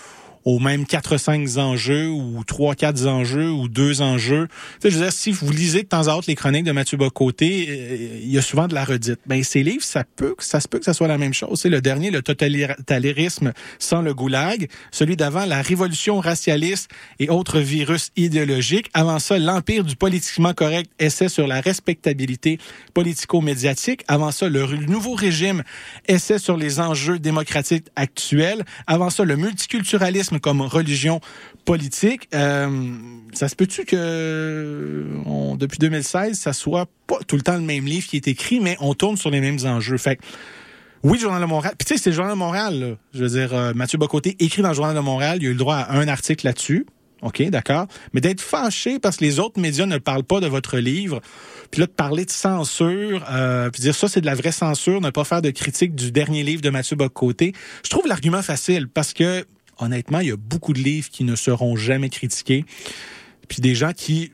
aux mêmes 4-5 enjeux ou 3-4 enjeux ou deux enjeux. Tu sais, je veux dire, si vous lisez de temps à autre les chroniques de Mathieu Bocoté, euh, il y a souvent de la redite. Ben, ces livres, ça peut, ça se peut que ça soit la même chose. C'est le dernier, le totalitarisme sans le goulag. Celui d'avant, la révolution racialiste et autres virus idéologiques. Avant ça, l'empire du politiquement correct, essai sur la respectabilité politico-médiatique. Avant ça, le nouveau régime, essai sur les enjeux démocratiques actuels. Avant ça, le multiculturalisme comme religion politique. Euh, ça se peut-tu que depuis 2016, ça soit pas tout le temps le même livre qui est écrit, mais on tourne sur les mêmes enjeux? Fait oui, le Journal de Montréal. Puis tu sais, c'est le Journal de Montréal. Là. Je veux dire, euh, Mathieu Bocoté écrit dans le Journal de Montréal, il a eu le droit à un article là-dessus. OK, d'accord. Mais d'être fâché parce que les autres médias ne parlent pas de votre livre, puis là, de parler de censure, euh, puis dire ça, c'est de la vraie censure, ne pas faire de critique du dernier livre de Mathieu Bocoté, je trouve l'argument facile parce que, honnêtement, il y a beaucoup de livres qui ne seront jamais critiqués, puis des gens qui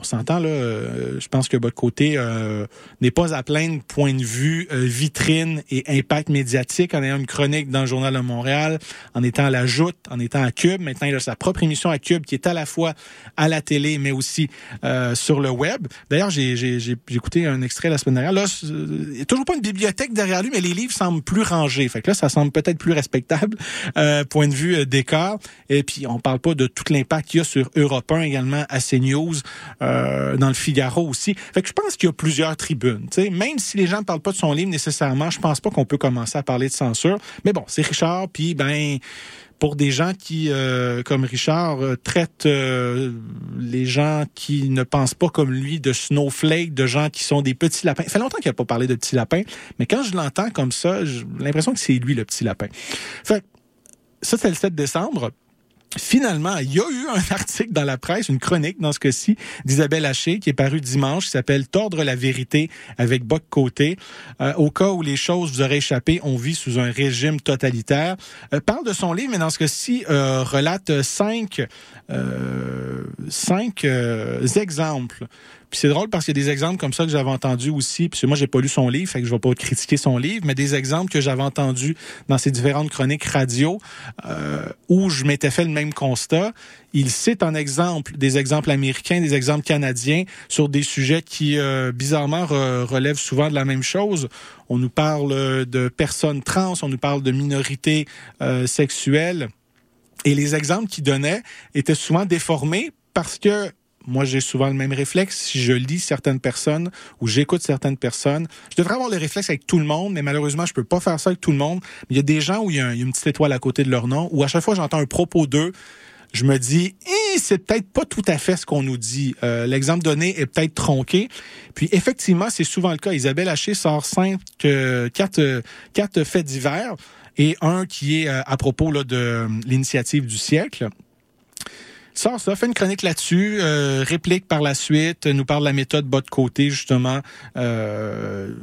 on s'entend là, euh, je pense que votre côté euh, n'est pas à plaindre point de vue euh, vitrine et impact médiatique en ayant une chronique dans le Journal de Montréal, en étant à la joute, en étant à Cube. Maintenant, il a sa propre émission à Cube qui est à la fois à la télé, mais aussi euh, sur le web. D'ailleurs, j'ai, j'ai, j'ai, écouté un extrait la semaine dernière. Là, il n'y a toujours pas une bibliothèque derrière lui, mais les livres semblent plus rangés. Fait que là, ça semble peut-être plus respectable, <laughs> euh, point de vue euh, décor. Et puis, on parle pas de tout l'impact qu'il y a sur Europe 1 également, à CNews, euh, dans le Figaro aussi. Fait je pense qu'il y a plusieurs tribunes. Même si les gens ne parlent pas de son livre nécessairement, je pense pas qu'on peut commencer à parler de censure. Mais bon, c'est Richard, puis ben pour des gens qui, euh, comme Richard, euh, traitent les gens qui ne pensent pas comme lui de snowflake, de gens qui sont des petits lapins. Ça fait longtemps qu'il n'a pas parlé de petits lapins, mais quand je l'entends comme ça, j'ai l'impression que c'est lui le petit lapin. Fait ça, c'est le 7 décembre. Finalement, il y a eu un <laughs> article dans la presse, une chronique dans ce cas-ci, d'Isabelle Haché, qui est paru dimanche, qui s'appelle Tordre la vérité avec Boc Côté. Euh, au cas où les choses vous auraient échappé, on vit sous un régime totalitaire. Euh, parle de son livre, mais dans ce cas-ci, euh, relate cinq, euh, cinq euh, exemples. Puis c'est drôle parce qu'il y a des exemples comme ça que j'avais entendus aussi. Puis moi, j'ai pas lu son livre, fait que je vais pas critiquer son livre, mais des exemples que j'avais entendus dans ses différentes chroniques radio euh, où je m'étais fait le même constat. Il cite en exemple des exemples américains, des exemples canadiens sur des sujets qui, euh, bizarrement, re- relèvent souvent de la même chose. On nous parle de personnes trans, on nous parle de minorités euh, sexuelles. Et les exemples qu'il donnait étaient souvent déformés parce que moi, j'ai souvent le même réflexe. Si je lis certaines personnes ou j'écoute certaines personnes, je devrais avoir le réflexe avec tout le monde, mais malheureusement, je peux pas faire ça avec tout le monde. Il y a des gens où il y a, une petite étoile à côté de leur nom, où à chaque fois j'entends un propos d'eux, je me dis, c'est peut-être pas tout à fait ce qu'on nous dit. Euh, L'exemple donné est peut-être tronqué. Puis effectivement, c'est souvent le cas. Isabelle Haché sort cinq, quatre, quatre faits divers et un qui est euh, à propos là, de euh, l'initiative du siècle sort ça, fait une chronique là-dessus, euh, réplique par la suite, nous parle de la méthode bas de côté, justement, euh,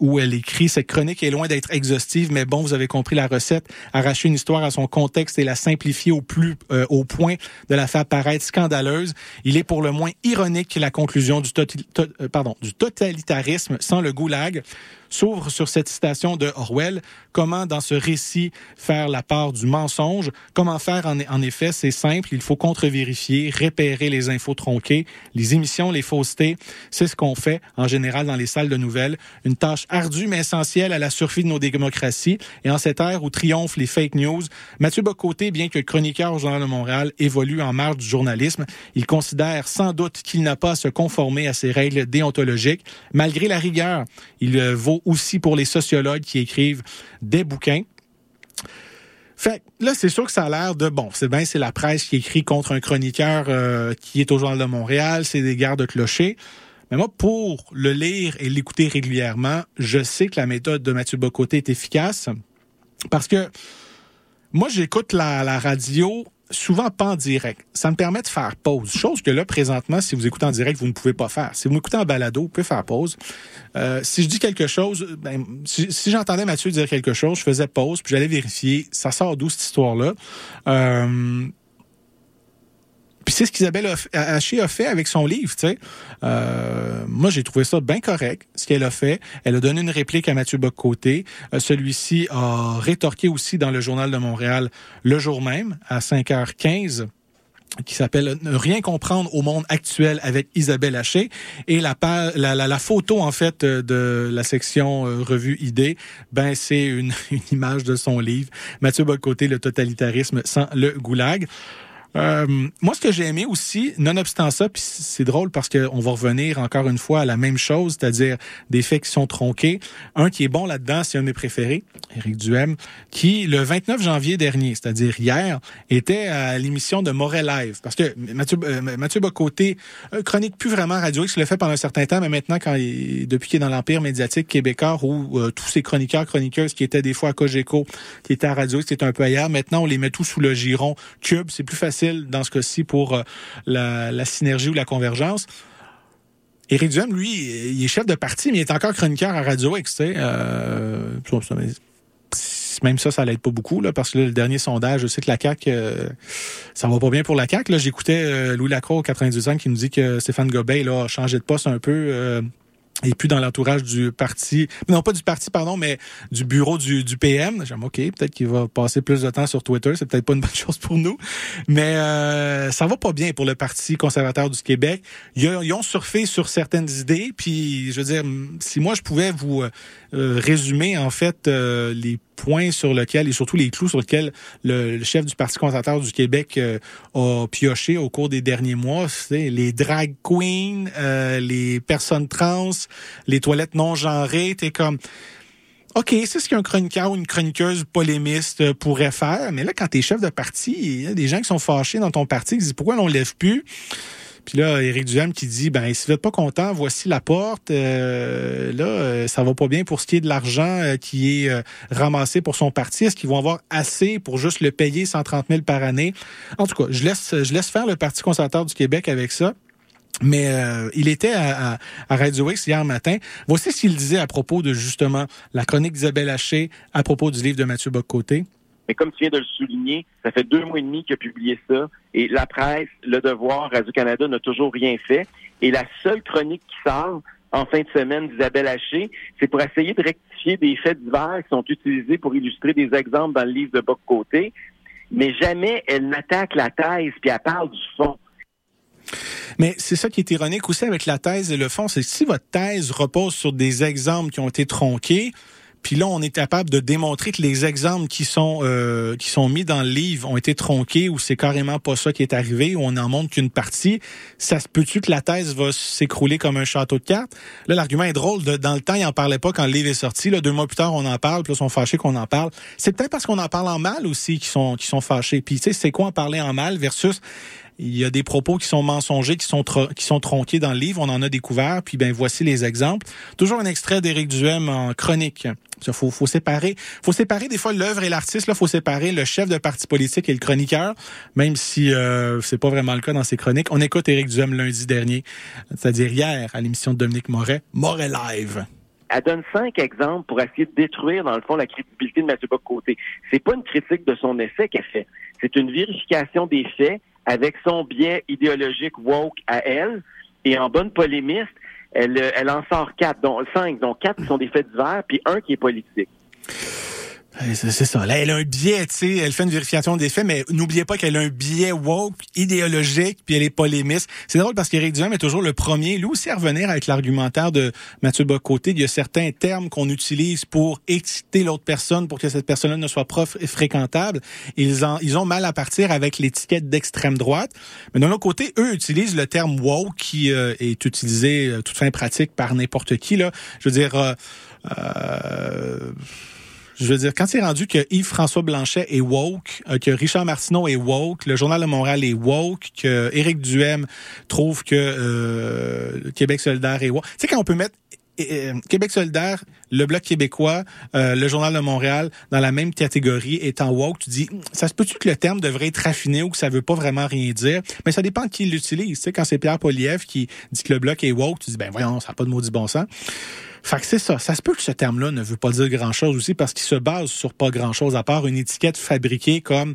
où elle écrit. Cette chronique est loin d'être exhaustive, mais bon, vous avez compris la recette. Arracher une histoire à son contexte et la simplifier au plus euh, au point de la faire paraître scandaleuse. Il est pour le moins ironique que la conclusion euh, du totalitarisme sans le goulag s'ouvre sur cette citation de Orwell. Comment, dans ce récit, faire la part du mensonge? Comment faire? En, en effet, c'est simple. Il faut contre-vérifier, repérer les infos tronquées, les émissions, les faussetés. C'est ce qu'on fait, en général, dans les salles de nouvelles. Une tâche ardue, mais essentielle à la survie de nos démocraties. Et en cette ère où triomphent les fake news, Mathieu Bocoté, bien que chroniqueur au Journal de Montréal, évolue en marge du journalisme. Il considère sans doute qu'il n'a pas à se conformer à ces règles déontologiques. Malgré la rigueur, il euh, aussi pour les sociologues qui écrivent des bouquins. Fait là, c'est sûr que ça a l'air de bon. C'est bien, c'est la presse qui écrit contre un chroniqueur euh, qui est au Journal de Montréal, c'est des gardes clochers. Mais moi, pour le lire et l'écouter régulièrement, je sais que la méthode de Mathieu Bocoté est efficace parce que moi, j'écoute la radio souvent pas en direct. Ça me permet de faire pause. Chose que là, présentement, si vous écoutez en direct, vous ne pouvez pas faire. Si vous m'écoutez en balado, vous pouvez faire pause. Euh, si je dis quelque chose, ben, si, j'entendais Mathieu dire quelque chose, je faisais pause, puis j'allais vérifier, ça sort d'où cette histoire-là? Euh, puis c'est ce qu'Isabelle Haché a fait avec son livre, tu sais. Euh, moi, j'ai trouvé ça bien correct, ce qu'elle a fait. Elle a donné une réplique à Mathieu Boccoté. Euh, Celui-ci a rétorqué aussi dans le Journal de Montréal le jour même, à 5h15 qui s'appelle Ne rien comprendre au monde actuel avec Isabelle Haché et la, la, photo en fait euh, de la section euh, revue idée ben c'est une, <laughs> une image de son livre Mathieu Bocoté le totalitarisme sans le goulag euh, moi, ce que j'ai aimé aussi, nonobstant ça, puis c'est drôle parce qu'on va revenir encore une fois à la même chose, c'est-à-dire des faits qui sont tronqués. Un qui est bon là-dedans, c'est un de mes préférés, Éric Duhem, qui, le 29 janvier dernier, c'est-à-dire hier, était à l'émission de Moret Live. Parce que Mathieu, euh, Mathieu Bocoté euh, chronique plus vraiment Radio X, l'a fait pendant un certain temps, mais maintenant, quand il, depuis qu'il est dans l'Empire médiatique québécois, où euh, tous ces chroniqueurs, chroniqueuses qui étaient des fois à Cogeco, qui étaient à Radio X, un peu ailleurs, maintenant, on les met tous sous le giron Cube. C'est plus facile dans ce cas-ci pour euh, la, synergie ou la convergence. Éric Duhem, lui, il est chef de parti, mais il est encore chroniqueur à Radio X. Euh, même ça, ça l'aide pas beaucoup, là, parce que là, le dernier sondage, je sais que la CAQ, euh, ça va pas bien pour la CAQ. J'écoutais euh, Louis Lacroix au 98 ans qui nous dit que Stéphane Gobet a changé de poste un peu. Euh, et puis dans l'entourage du parti, non pas du parti, pardon, mais du bureau du, du PM. J'aime, OK, peut-être qu'il va passer plus de temps sur Twitter, c'est peut-être pas une bonne <laughs> chose pour nous, mais euh, ça va pas bien pour le Parti conservateur du Québec. Ils, ils ont surfé sur certaines idées, puis je veux dire, si moi je pouvais vous euh, résumer en fait euh, les points sur lesquels et surtout les clous sur lesquels le, le chef du Parti conservateur du Québec euh, a pioché au cours des derniers mois, c'est les drag queens, euh, les personnes trans, les toilettes non genrées. T'es comme, OK, c'est ce qu'un chroniqueur ou une chroniqueuse polémiste euh, pourrait faire, mais là, quand t'es chef de parti, il y a des gens qui sont fâchés dans ton parti, qui disent pourquoi on lève plus. Puis là, Éric Duhem qui dit, ben, si vous n'êtes pas content, voici la porte. Euh, là, euh, ça va pas bien pour ce qui est de l'argent euh, qui est ramassé pour son parti. Est-ce qu'ils vont avoir assez pour juste le payer 130 000 par année? En tout cas, je laisse, je laisse faire le Parti conservateur du Québec avec ça. Mais il était à, à, à Radio hier matin. Voici ce qu'il disait à propos de justement la chronique d'Isabelle Haché à propos du livre de Mathieu Boccoté. Mais comme tu viens de le souligner, ça fait deux mois et demi qu'il a publié ça. Et la presse, Le Devoir, Radio-Canada n'a toujours rien fait. Et la seule chronique qui sort en fin de semaine d'Isabelle Haché, c'est pour essayer de rectifier des faits divers qui sont utilisés pour illustrer des exemples dans le livre de Boc-Côté. Mais jamais elle n'attaque la thèse, puis elle parle du fond. Mais c'est ça qui est ironique aussi avec la thèse et le fond, c'est que si votre thèse repose sur des exemples qui ont été tronqués, puis là, on est capable de démontrer que les exemples qui sont euh, qui sont mis dans le livre ont été tronqués ou c'est carrément pas ça qui est arrivé ou on en montre qu'une partie. Ça se peut-tu que la thèse va s'écrouler comme un château de cartes? Là, l'argument est drôle. Dans le temps, il en parlait pas quand le livre est sorti. Là, deux mois plus tard, on en parle. Puis là, ils sont fâchés qu'on en parle. C'est peut-être parce qu'on en parle en mal aussi qu'ils sont qui sont fâchés. Puis tu sais, c'est quoi en parler en mal versus il y a des propos qui sont mensongers, qui sont qui tronqués dans le livre. On en a découvert. Puis ben voici les exemples. Toujours un extrait d'Éric Duhem en chronique. Il faut, faut séparer, faut séparer des fois l'œuvre et l'artiste. Là, faut séparer le chef de parti politique et le chroniqueur, même si euh, c'est pas vraiment le cas dans ses chroniques. On écoute Éric Duhem lundi dernier, c'est-à-dire hier à l'émission de Dominique Moret, Moret Live. Elle donne cinq exemples pour essayer de détruire, dans le fond, la crédibilité de Mathieu Bock-Côté. C'est pas une critique de son essai qu'elle fait. C'est une vérification des faits avec son biais idéologique woke à elle. Et en bonne polémiste, elle, elle en sort quatre, dont cinq, dont quatre qui sont des faits divers, puis un qui est politique. C'est ça. Là, elle a un biais, tu sais, elle fait une vérification des faits, mais n'oubliez pas qu'elle a un biais woke, idéologique, puis elle est polémiste. C'est drôle parce qu'Éric Duhem est toujours le premier, lui aussi, à revenir avec l'argumentaire de Mathieu Bocoté. Il y a certains termes qu'on utilise pour exciter l'autre personne, pour que cette personne-là ne soit pas fr- fréquentable. Ils, en, ils ont mal à partir avec l'étiquette d'extrême droite. Mais d'un autre côté, eux utilisent le terme woke qui euh, est utilisé euh, toute fin pratique par n'importe qui. Là. Je veux dire... euh, euh, je veux dire, quand c'est rendu que Yves-François Blanchet est woke, euh, que Richard Martineau est woke, le Journal de Montréal est woke, que Éric Duhem trouve que euh, Québec solidaire est woke. Tu sais, quand on peut mettre euh, Québec solidaire, le Bloc québécois, euh, le Journal de Montréal dans la même catégorie étant woke, tu dis, ça se peut-tu que le terme devrait être raffiné ou que ça veut pas vraiment rien dire? Mais ça dépend de qui l'utilise. Tu sais, quand c'est Pierre Poliev qui dit que le Bloc est woke, tu dis, ben voyons, ça n'a pas de maudit bon sens. Fait que c'est ça. Ça se peut que ce terme-là ne veut pas dire grand-chose aussi parce qu'il se base sur pas grand-chose à part une étiquette fabriquée comme,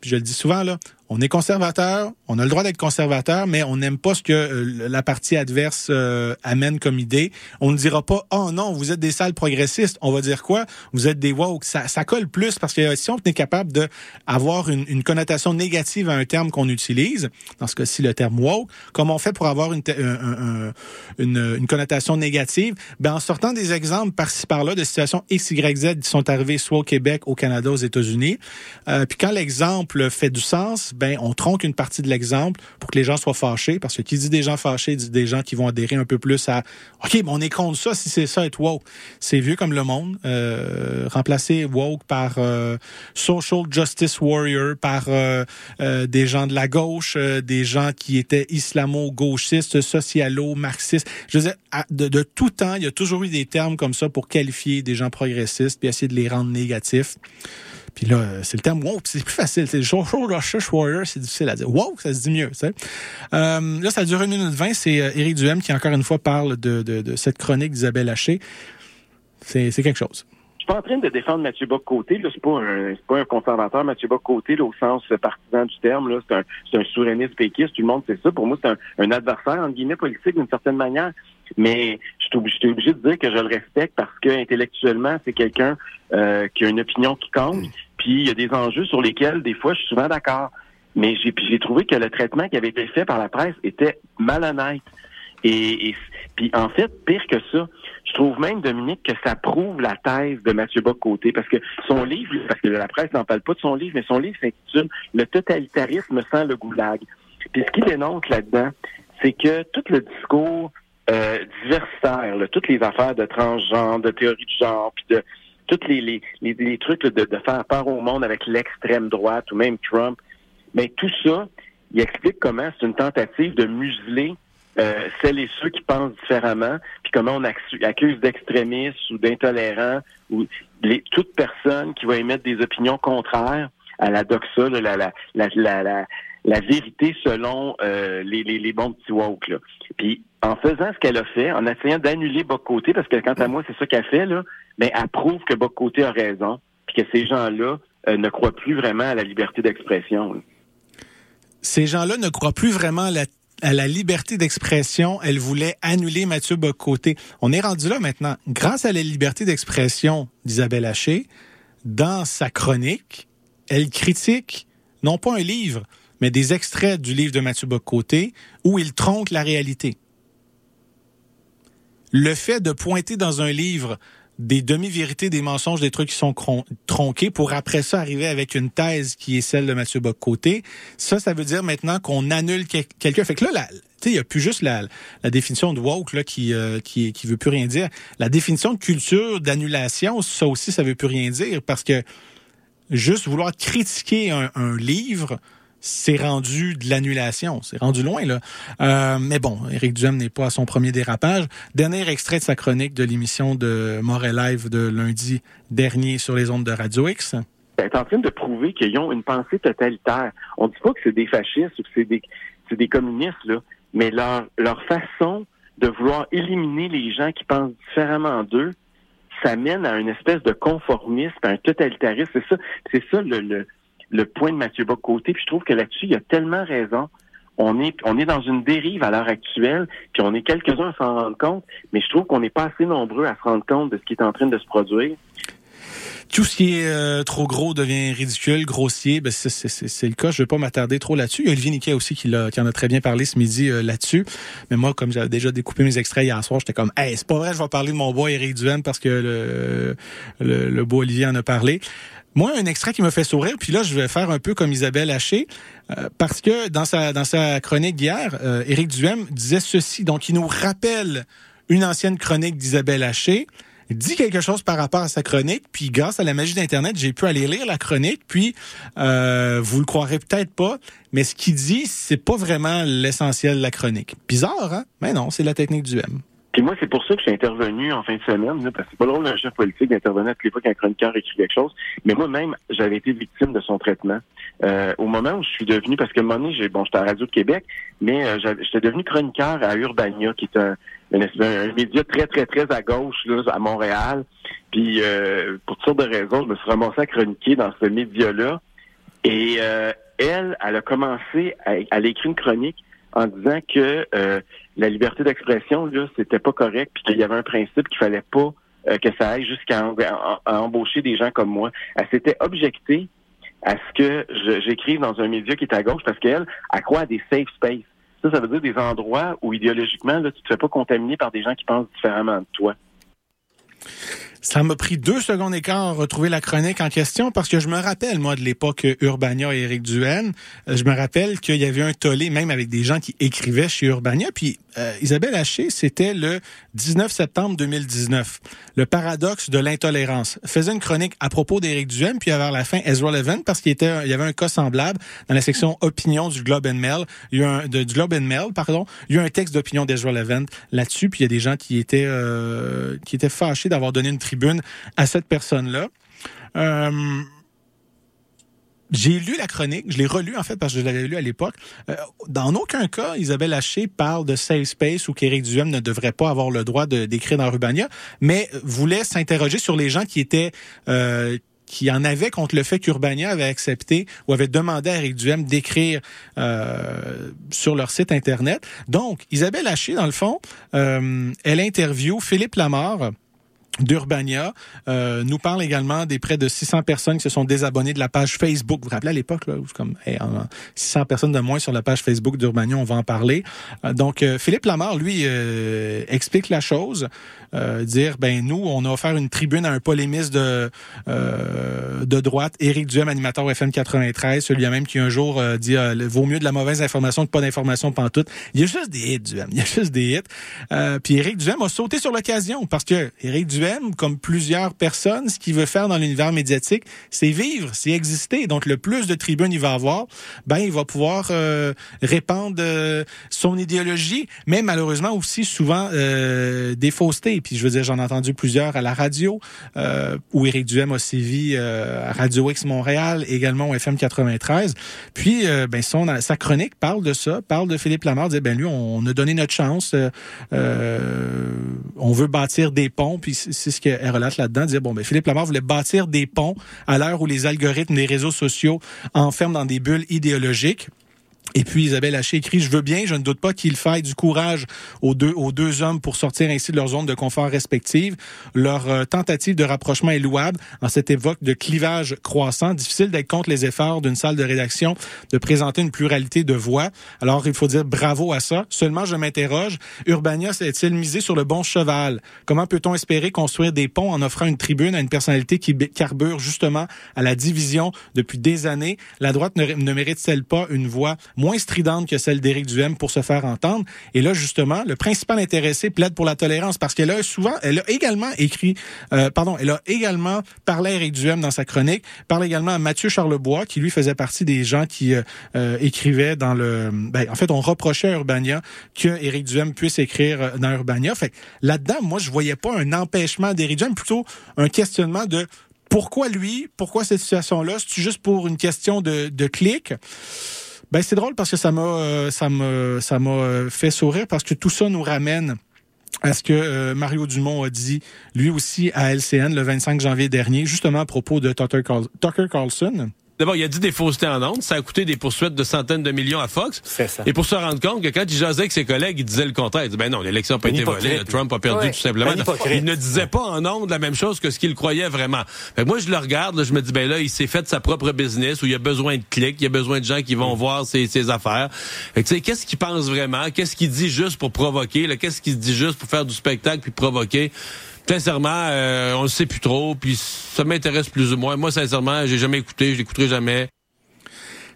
je le dis souvent là, on est conservateur, on a le droit d'être conservateur, mais on n'aime pas ce que euh, la partie adverse euh, amène comme idée. On ne dira pas, oh non, vous êtes des sales progressistes. On va dire quoi? Vous êtes des woke. Ça, ça colle plus parce que si on est capable de avoir une, connotation négative à un terme qu'on utilise, dans ce cas-ci le terme woke, comme on fait pour avoir une, une connotation négative, ben en sortant des exemples par-ci par-là de situations X, Y, Z qui sont arrivées soit au Québec, au Canada, aux États-Unis, euh, puis quand l'exemple fait du sens, ben on tronque une partie de l'exemple pour que les gens soient fâchés, parce que qui dit des gens fâchés dit des gens qui vont adhérer un peu plus à OK, mais on est contre ça si c'est ça être woke. C'est vieux comme le monde. Euh, remplacer woke par euh, social justice warrior, par euh, euh, des gens de la gauche, euh, des gens qui étaient islamo-gauchistes, socialo-marxistes. Je veux dire, de, de tout temps, il y a toujours eu des termes comme ça pour qualifier des gens progressistes puis essayer de les rendre négatifs. Puis là, euh, c'est le terme woke, c'est plus facile. C'est social justice warrior, c'est difficile à dire. Woke, ça se dit mieux, tu. Euh, là, ça dure une minute vingt. C'est euh, Éric Duhem qui, encore une fois, parle de, cette chronique d'Isabelle Haché. C'est quelque chose. Je suis pas en train de défendre Mathieu Bock-Côté. C'est pas un, pas un conservateur, Mathieu Bock-Côté, au sens partisan du terme. C'est un, un souverainiste péquiste. Tout le monde sait ça. Pour moi, c'est un, adversaire, entre guillemets, politique d'une certaine manière. Mais je suis obligé, de dire que je le respecte parce que intellectuellement, c'est quelqu'un qui a une opinion qui compte. Puis il y a des enjeux sur lesquels, des fois, je suis souvent d'accord. Mais j'ai, j'ai trouvé que le traitement qui avait été fait par la presse était malhonnête. Et, et puis en fait, pire que ça, je trouve même, Dominique, que ça prouve la thèse de Mathieu Bock-Côté, parce que son livre, parce que la presse n'en parle pas de son livre, mais son livre s'intitule Le totalitarisme sans le goulag. Puis ce qu'il dénonce là-dedans, c'est que tout le discours euh, diversitaire, là, toutes les affaires de transgenre, de théorie du genre, puis de tous les, les, les, les trucs de, de faire peur au monde avec l'extrême droite ou même Trump, mais tout ça, il explique comment c'est une tentative de museler euh, celles et ceux qui pensent différemment, puis comment on accu- accuse d'extrémistes ou d'intolérants ou les, toute personne qui va émettre des opinions contraires à la doxa, la, la, la, la vérité selon euh, les, les, les bons petits woke. Là. Puis en faisant ce qu'elle a fait, en essayant d'annuler Bocoté, parce que quant à moi, c'est ça qu'elle fait, là, mais elle prouve que Bocoté a raison, puis que ces gens-là euh, ne croient plus vraiment à la liberté d'expression. Ces gens-là ne croient plus vraiment à la à la liberté d'expression, elle voulait annuler Mathieu Bocoté. On est rendu là maintenant. Grâce à la liberté d'expression d'Isabelle Haché, dans sa chronique, elle critique non pas un livre, mais des extraits du livre de Mathieu Bocoté où il tronque la réalité. Le fait de pointer dans un livre des demi-vérités, des mensonges, des trucs qui sont tronqués pour après ça arriver avec une thèse qui est celle de Mathieu Bock-Côté. Ça, ça veut dire maintenant qu'on annule quel- quelqu'un. Fait que là, la- il n'y a plus juste la, la définition de woke là, qui, euh, qui, veut plus rien dire. La définition de culture d'annulation, ça aussi, ça veut plus rien dire parce que juste vouloir critiquer un livre, c'est rendu de l'annulation. C'est rendu loin, là. Euh, mais bon, Éric Duhem n'est pas à son premier dérapage. Dernier extrait de sa chronique de l'émission de Montréal Live de lundi dernier sur les ondes de Radio X. est en train de prouver qu'ils ont une pensée totalitaire. On dit pas que c'est des fascistes ou que c'est des, communistes, là, mais leur, façon de vouloir éliminer les gens qui pensent différemment d'eux, ça mène à une espèce de conformisme, à un totalitarisme. C'est ça, c'est ça le, le point de Mathieu Bock-Côté. Puis je trouve que là-dessus, il a tellement raison. On est, on est dans une dérive à l'heure actuelle, puis on est quelques-uns à s'en rendre compte, mais je trouve qu'on n'est pas assez nombreux à se rendre compte de ce qui est en train de se produire. Tout ce qui est euh, trop gros devient ridicule, grossier. Ben c'est, le cas. Je vais pas m'attarder trop là-dessus. Il y a Olivier Niquet aussi qui, l'a, qui en a très bien parlé ce midi euh, là-dessus. Mais moi, comme j'avais déjà découpé mes extraits hier soir, j'étais comme, hey, c'est pas vrai, je vais parler de mon bois Éric Duhem parce que le, le, le beau Olivier en a parlé. Moi, un extrait qui me fait sourire, puis là, je vais faire un peu comme Isabelle Haché, euh, parce que dans sa, dans sa chronique d'hier, euh, Éric Duhem disait ceci. Donc, il nous rappelle une ancienne chronique d'Isabelle Haché dit quelque chose par rapport à sa chronique, puis grâce à la magie d'Internet, j'ai pu aller lire la chronique, puis euh, vous le croirez peut-être pas, mais ce qu'il dit, c'est pas vraiment l'essentiel de la chronique. Bizarre, hein? Mais non, c'est la technique du M. Puis moi, c'est pour ça que suis intervenu en fin de semaine, là, parce que c'est pas drôle d'un chef politique d'intervenir toutes les fois qu'un chroniqueur écrit quelque chose. Mais moi-même, j'avais été victime de son traitement. Euh, au moment où je suis devenu, parce que un moment donné, j'ai, bon, j'étais à Radio de Québec, mais euh, j'étais devenu chroniqueur à Urbania, qui est un, un, un média très, très, très à gauche, là, à Montréal. Puis, euh, pour toutes sortes de raisons, je me suis ramassé à chroniquer dans ce média-là. Et euh, elle, elle a commencé à, à écrire une chronique en disant que euh, la liberté d'expression, là, c'était pas correct, puis qu'il y avait un principe qu'il fallait pas euh, que ça aille jusqu'à embaucher des gens comme moi. Elle s'était objectée à ce que j'écrive dans un média qui est à gauche parce qu'elle, elle croit à des safe spaces. Ça, ça veut dire des endroits où idéologiquement, là, tu te fais pas contaminer par des gens qui pensent différemment de toi. Ça m'a pris deux secondes et quart à retrouver la chronique en question parce que je me rappelle, moi, de l'époque Urbania et Éric Duhaine. Euh, Je me rappelle qu'il y avait un tollé, même avec des gens qui écrivaient chez Urbania. Puis euh, Isabelle Haché, c'était le 19 septembre 2019. Le paradoxe de l'intolérance. Faisait une chronique à propos d'Éric Duhaime, puis vers la fin, Ezra Levin, parce qu'il il y avait un cas semblable dans la section opinion du Globe and Mail. Il y a un, du Globe and Mail, pardon. Il y a un texte d'opinion d'Ezra Levin là-dessus, puis il y a des gens qui étaient, euh, qui étaient fâchés d'avoir donné une tribune à cette personne-là. Euh, j'ai lu la chronique, je l'ai relu en fait parce que je l'avais lu à l'époque. Euh, dans aucun cas, Isabelle Haché parle de safe space ou qu'Éric Duhem ne devrait pas avoir le droit d'écrire dans Rubania, mais voulait s'interroger sur les gens qui étaient euh, qui en avaient contre le fait qu'Urbania avait accepté ou avait demandé à Eric Duhem d'écrire euh, sur leur site internet. Donc, Isabelle Haché, dans le fond, euh, elle interview Philippe Lamarre d'Urbania, euh, nous parle également des près de 600 personnes qui se sont désabonnées de la page Facebook. Vous vous rappelez à l'époque, là, où comme hey, en- 600 personnes de moins sur la page Facebook d'Urbania, on va en parler. Euh, donc, euh, Philippe Lamar, lui, euh, explique la chose, euh, dire, ben nous, on a offert une tribune à un polémiste de euh, de droite, Éric Duhem, animateur FM 93, celui même qui un jour euh, dit, euh, vaut mieux de la mauvaise information que pas d'information pantoute. Il y a juste des hits, Duhem, il y a juste des hits. Euh, puis Éric Duhem a sauté sur l'occasion parce que Éric Duhem, comme plusieurs personnes, ce qu'il veut faire dans l'univers médiatique, c'est vivre, c'est exister. Donc le plus de tribunes il va avoir, ben il va pouvoir euh, répandre son idéologie, mais malheureusement aussi souvent euh, des faussetés. Puis je veux dire, j'en ai entendu plusieurs à la radio, euh, où Éric Duhem a sévi euh, à Radio X Montréal, également au FM 93. Puis euh, ben son sa chronique parle de ça, parle de Philippe Lamar, dit ben lui on, a donné notre chance, euh, euh, on veut bâtir des ponts, puis c'est ce qu'elle relate là-dedans, dire bon ben Philippe Lamar voulait bâtir des ponts à l'heure où les algorithmes des réseaux sociaux enferment dans des bulles idéologiques. Et puis Isabelle Haché écrit Je veux bien, je ne doute pas qu'il faille du courage aux deux, aux deux hommes pour sortir ainsi de leur zone de confort respective. Leur euh, tentative de rapprochement est louable en cette époque de clivage croissant. Difficile d'être contre les efforts d'une salle de rédaction de présenter une pluralité de voix. Alors il faut dire bravo à ça. Seulement je m'interroge, Urbania s'est-il misé sur le bon cheval? Comment peut-on espérer construire des ponts en offrant une tribune à une personnalité qui carbure justement à la division depuis des années? La droite ne, mérite-t-elle pas une voix moins stridente que celle d'Éric Duhem pour se faire entendre. Et là, justement, le principal intéressé plaide pour la tolérance parce qu'elle a souvent, elle a également écrit, euh, pardon, elle a également parlé à Éric Duhem dans sa chronique, parle également à Mathieu Charlebois, qui lui faisait partie des gens qui euh, euh, écrivaient dans le... Ben, en fait, on reprochait à Urbania que Éric Duhem puisse écrire euh, dans Urbania. Fait là-dedans, moi, je voyais pas un empêchement d'Éric Duhem, plutôt un questionnement de pourquoi lui, pourquoi cette situation-là, c'est juste pour une question de clic. Ben c'est drôle parce que ça m'a euh, ça me ça m'a euh, fait sourire parce que tout ça nous ramène à ce que euh, Mario Dumont a dit lui aussi à LCN le 25 janvier dernier, justement à propos de Tucker, Carl- Tucker Carlson. D'abord, il a dit des faussetés en ondes. Ça a coûté des poursuites de centaines de millions à Fox. C'est ça. Et pour se rendre compte que quand il jasait avec ses collègues, il disait le contraire. Il dit, ben non, l'élection n'a pas été volée. Trump a perdu Ouais. tout simplement. Hypocrite. Il ne disait pas en ondes la même chose que ce qu'il croyait vraiment. Fait que moi, je le regarde, là, je me dis, ben là, il s'est fait sa propre business où il y a besoin de clics, il y a besoin de gens qui vont voir ses, ses affaires. Fait que, tu sais, qu'est-ce qu'il pense vraiment? Qu'est-ce qu'il dit juste pour provoquer? là? Qu'est-ce qu'il dit juste pour faire du spectacle puis provoquer? Sincèrement, euh, on le sait plus trop, puis ça m'intéresse plus ou moins. Moi, sincèrement, j'ai jamais écouté, je l'écouterai jamais.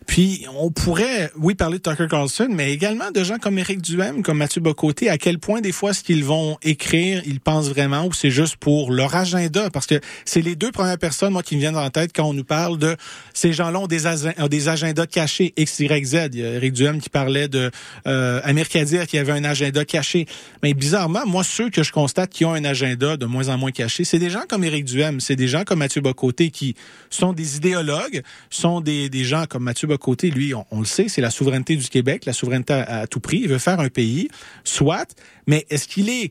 Puis on pourrait, oui, parler de Tucker Carlson, mais également de gens comme Éric Duhem, comme Mathieu Bocoté, à quel point des fois ce qu'ils vont écrire, ils pensent vraiment ou c'est juste pour leur agenda? Parce que c'est les deux premières personnes, moi, qui me viennent en tête quand on nous parle de ces gens-là ont des, agendas cachés, X, Y, Z. Il y a Éric Duhem qui parlait de euh, Amir Kadir qui avait un agenda caché. Mais bizarrement, moi, ceux que je constate qui ont un agenda de moins en moins caché, c'est des gens comme Éric Duhem, c'est des gens comme Mathieu Bocoté qui sont des idéologues, sont des, des gens comme Mathieu Bocoté, lui, on, le sait, c'est la souveraineté du Québec, la souveraineté à, tout prix. Il veut faire un pays, soit, mais est-ce qu'il est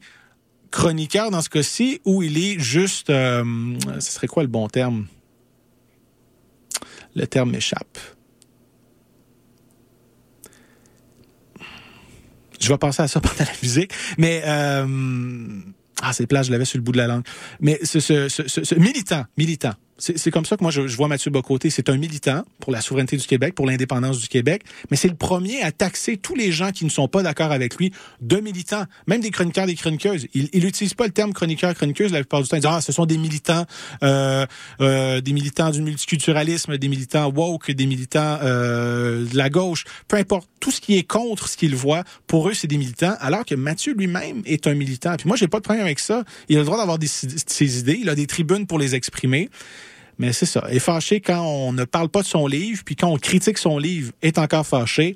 chroniqueur dans ce cas-ci ou il est juste, euh, ce serait quoi le bon terme? Le terme m'échappe. Je vais penser à ça <laughs> pendant la musique, mais euh, ah c'est plat, je l'avais sur le bout de la langue. Mais ce militant, militant. C'est comme ça que moi je, je vois Mathieu Bocoté. C'est un militant pour la souveraineté du Québec, pour l'indépendance du Québec, mais c'est le premier à taxer tous les gens qui ne sont pas d'accord avec lui de militants, même des chroniqueurs, des chroniqueuses. Il il n'utilise pas le terme chroniqueur, chroniqueuse la plupart du temps. Il dit ah ce sont des militants, euh, euh, des militants du multiculturalisme, des militants woke, des militants euh, de la gauche, peu importe. Tout ce qui est contre ce qu'il voit, pour eux c'est des militants, alors que Mathieu lui-même est un militant. Puis moi j'ai pas de problème avec ça. Il a le droit d'avoir ses idées, il a des tribunes pour les exprimer. Mais c'est ça. Est fâché quand on ne parle pas de son livre, puis quand on critique son livre, est encore fâché.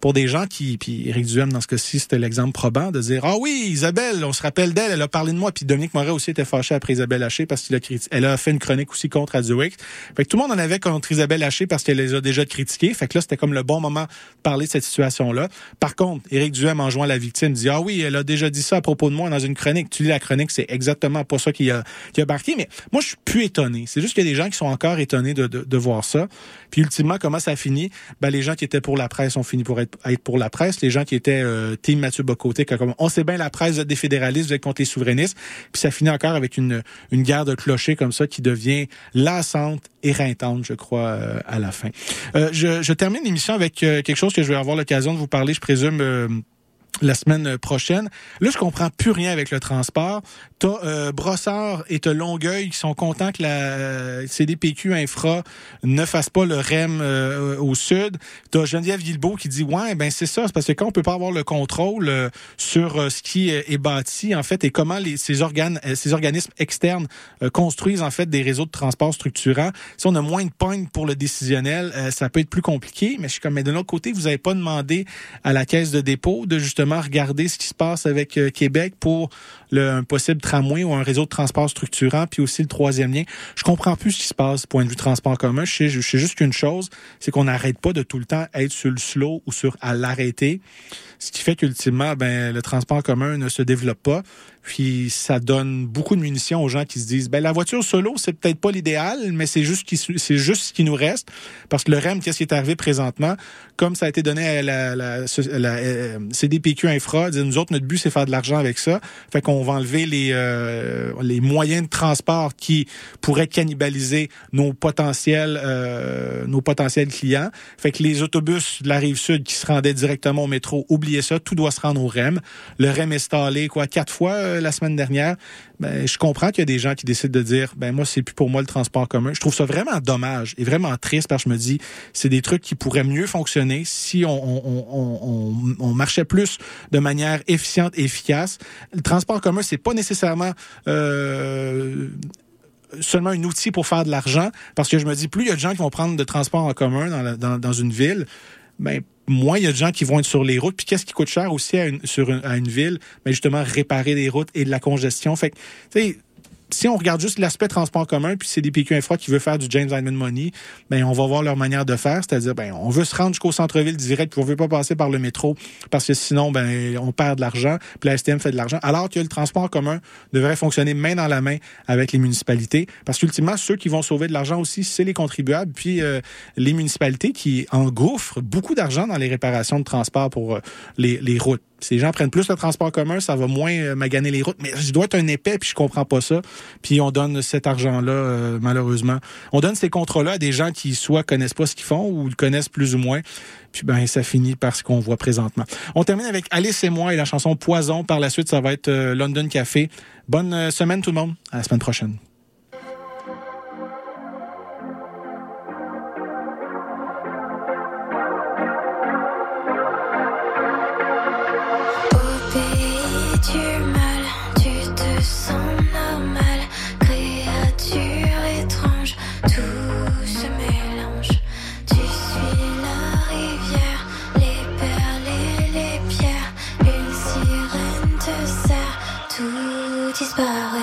Pour des gens qui, puis Éric Duhem, dans ce cas-ci, c'était l'exemple probant de dire, ah oui, Isabelle, on se rappelle d'elle, elle a parlé de moi, puis Dominique Moret aussi était fâché après Isabelle Haché parce qu'il a criti- elle a fait une chronique aussi contre Radio X. Fait que tout le monde en avait contre Isabelle Haché parce qu'elle les a déjà critiqués. Fait que là, c'était comme le bon moment de parler de cette situation-là. Par contre, Éric Duhem, en jouant la victime, dit, ah oui, elle a déjà dit ça à propos de moi dans une chronique. Tu lis la chronique, c'est exactement pas ça qui a, qui a marqué. Mais moi, je suis plus étonné. C'est juste qu'il y a des gens qui sont encore étonnés de, de, de voir ça. Puis ultimement, comment ça finit? Ben, les gens qui étaient pour la presse ont fini pour être, être pour la presse. Les gens qui étaient euh, team Mathieu Bocoté, on sait bien la presse des fédéralistes, vous êtes contre les souverainistes. Puis ça finit encore avec une, une guerre de clochers comme ça qui devient lassante, éreintante, je crois, euh, à la fin. Euh, je, je termine l'émission avec euh, quelque chose que je vais avoir l'occasion de vous parler, je présume. La semaine prochaine. Là, je comprends plus rien avec le transport. T'as euh, Brossard et t'as Longueuil qui sont contents que la euh, CDPQ Infra ne fasse pas le REM euh, au sud. T'as Geneviève Guilbeault qui dit ouais ben c'est ça, c'est parce que quand on peut pas avoir le contrôle euh, sur euh, ce qui est, bâti en fait et comment les, ces organes, euh, ces organismes externes construisent en fait des réseaux de transport structurants. Si on a moins de points pour le décisionnel, ça peut être plus compliqué. Mais je suis comme mais de l'autre côté, vous avez pas demandé à la caisse de dépôt de justement regarder ce qui se passe avec euh, Québec pour le, un possible tramway ou un réseau de transport structurant, puis aussi le troisième lien. Je comprends plus ce qui se passe point de vue transport commun. Je sais, je sais juste qu'une chose, c'est qu'on n'arrête pas de tout le temps être sur le slow ou sur à l'arrêter, ce qui fait qu'ultimement, ben le transport commun ne se développe pas. Puis ça donne beaucoup de munitions aux gens qui se disent ben la voiture solo c'est peut-être pas l'idéal mais c'est juste c'est juste ce qui nous reste. Parce que le REM qu'est-ce qui est arrivé présentement? Comme ça a été donné à la, la, la, euh, CDPQ Infra nous autres notre but c'est faire de l'argent avec ça. Fait qu'on va enlever les euh, les moyens de transport qui pourraient cannibaliser nos potentiels euh, nos potentiels clients. Fait que les autobus de la rive sud qui se rendaient directement au métro oubliez ça tout doit se rendre au REM. Le REM est installé quoi quatre fois la semaine dernière. ben, je comprends qu'il y a des gens qui décident de dire, ben moi, c'est plus pour moi le transport commun. Je trouve ça vraiment dommage et vraiment triste parce que je me dis, c'est des trucs qui pourraient mieux fonctionner si on, marchait plus de manière efficiente et efficace. Le transport commun, c'est pas nécessairement euh, seulement un outil pour faire de l'argent, parce que je me dis, plus il y a de gens qui vont prendre de transport en commun dans, dans une ville, ben, moins il y a de gens qui vont être sur les routes. Puis qu'est-ce qui coûte cher aussi à une, sur une, à une ville? Ben, justement, réparer des routes et de la congestion. Fait que, tu sais, si on regarde juste l'aspect transport commun, puis c'est des PQ Infra qui veut faire du James Hyman Money, ben on va voir leur manière de faire, c'est-à-dire ben on veut se rendre jusqu'au centre-ville direct, puis on veut pas passer par le métro parce que sinon ben on perd de l'argent, puis la STM fait de l'argent. Alors que le transport commun devrait fonctionner main dans la main avec les municipalités, parce qu'ultimement ceux qui vont sauver de l'argent aussi, c'est les contribuables, puis euh, les municipalités qui engouffrent beaucoup d'argent dans les réparations de transport pour euh, les, les routes. Si les gens prennent plus le transport commun, ça va moins euh, maganer les routes. Mais je dois être un épais, puis je comprends pas ça. Puis on donne cet argent-là, euh, malheureusement. On donne ces contrats-là à des gens qui soit connaissent pas ce qu'ils font ou le connaissent plus ou moins. Puis ben ça finit par ce qu'on voit présentement. On termine avec Alice et moi et la chanson Poison. Par la suite, ça va être euh, London Café. Bonne semaine tout le monde. À la semaine prochaine. Tout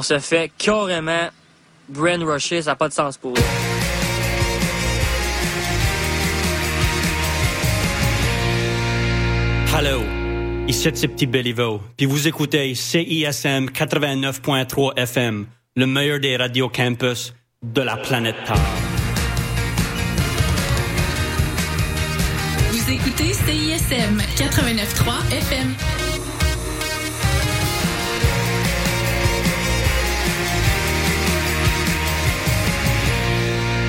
on se fait carrément brainwasher, ça n'a pas de sens pour eux. Hello, ici c'est Petit Béliveau, puis vous écoutez CISM 89.3 FM, le meilleur des radios campus de la planète Terre. Vous écoutez CISM 89.3 FM.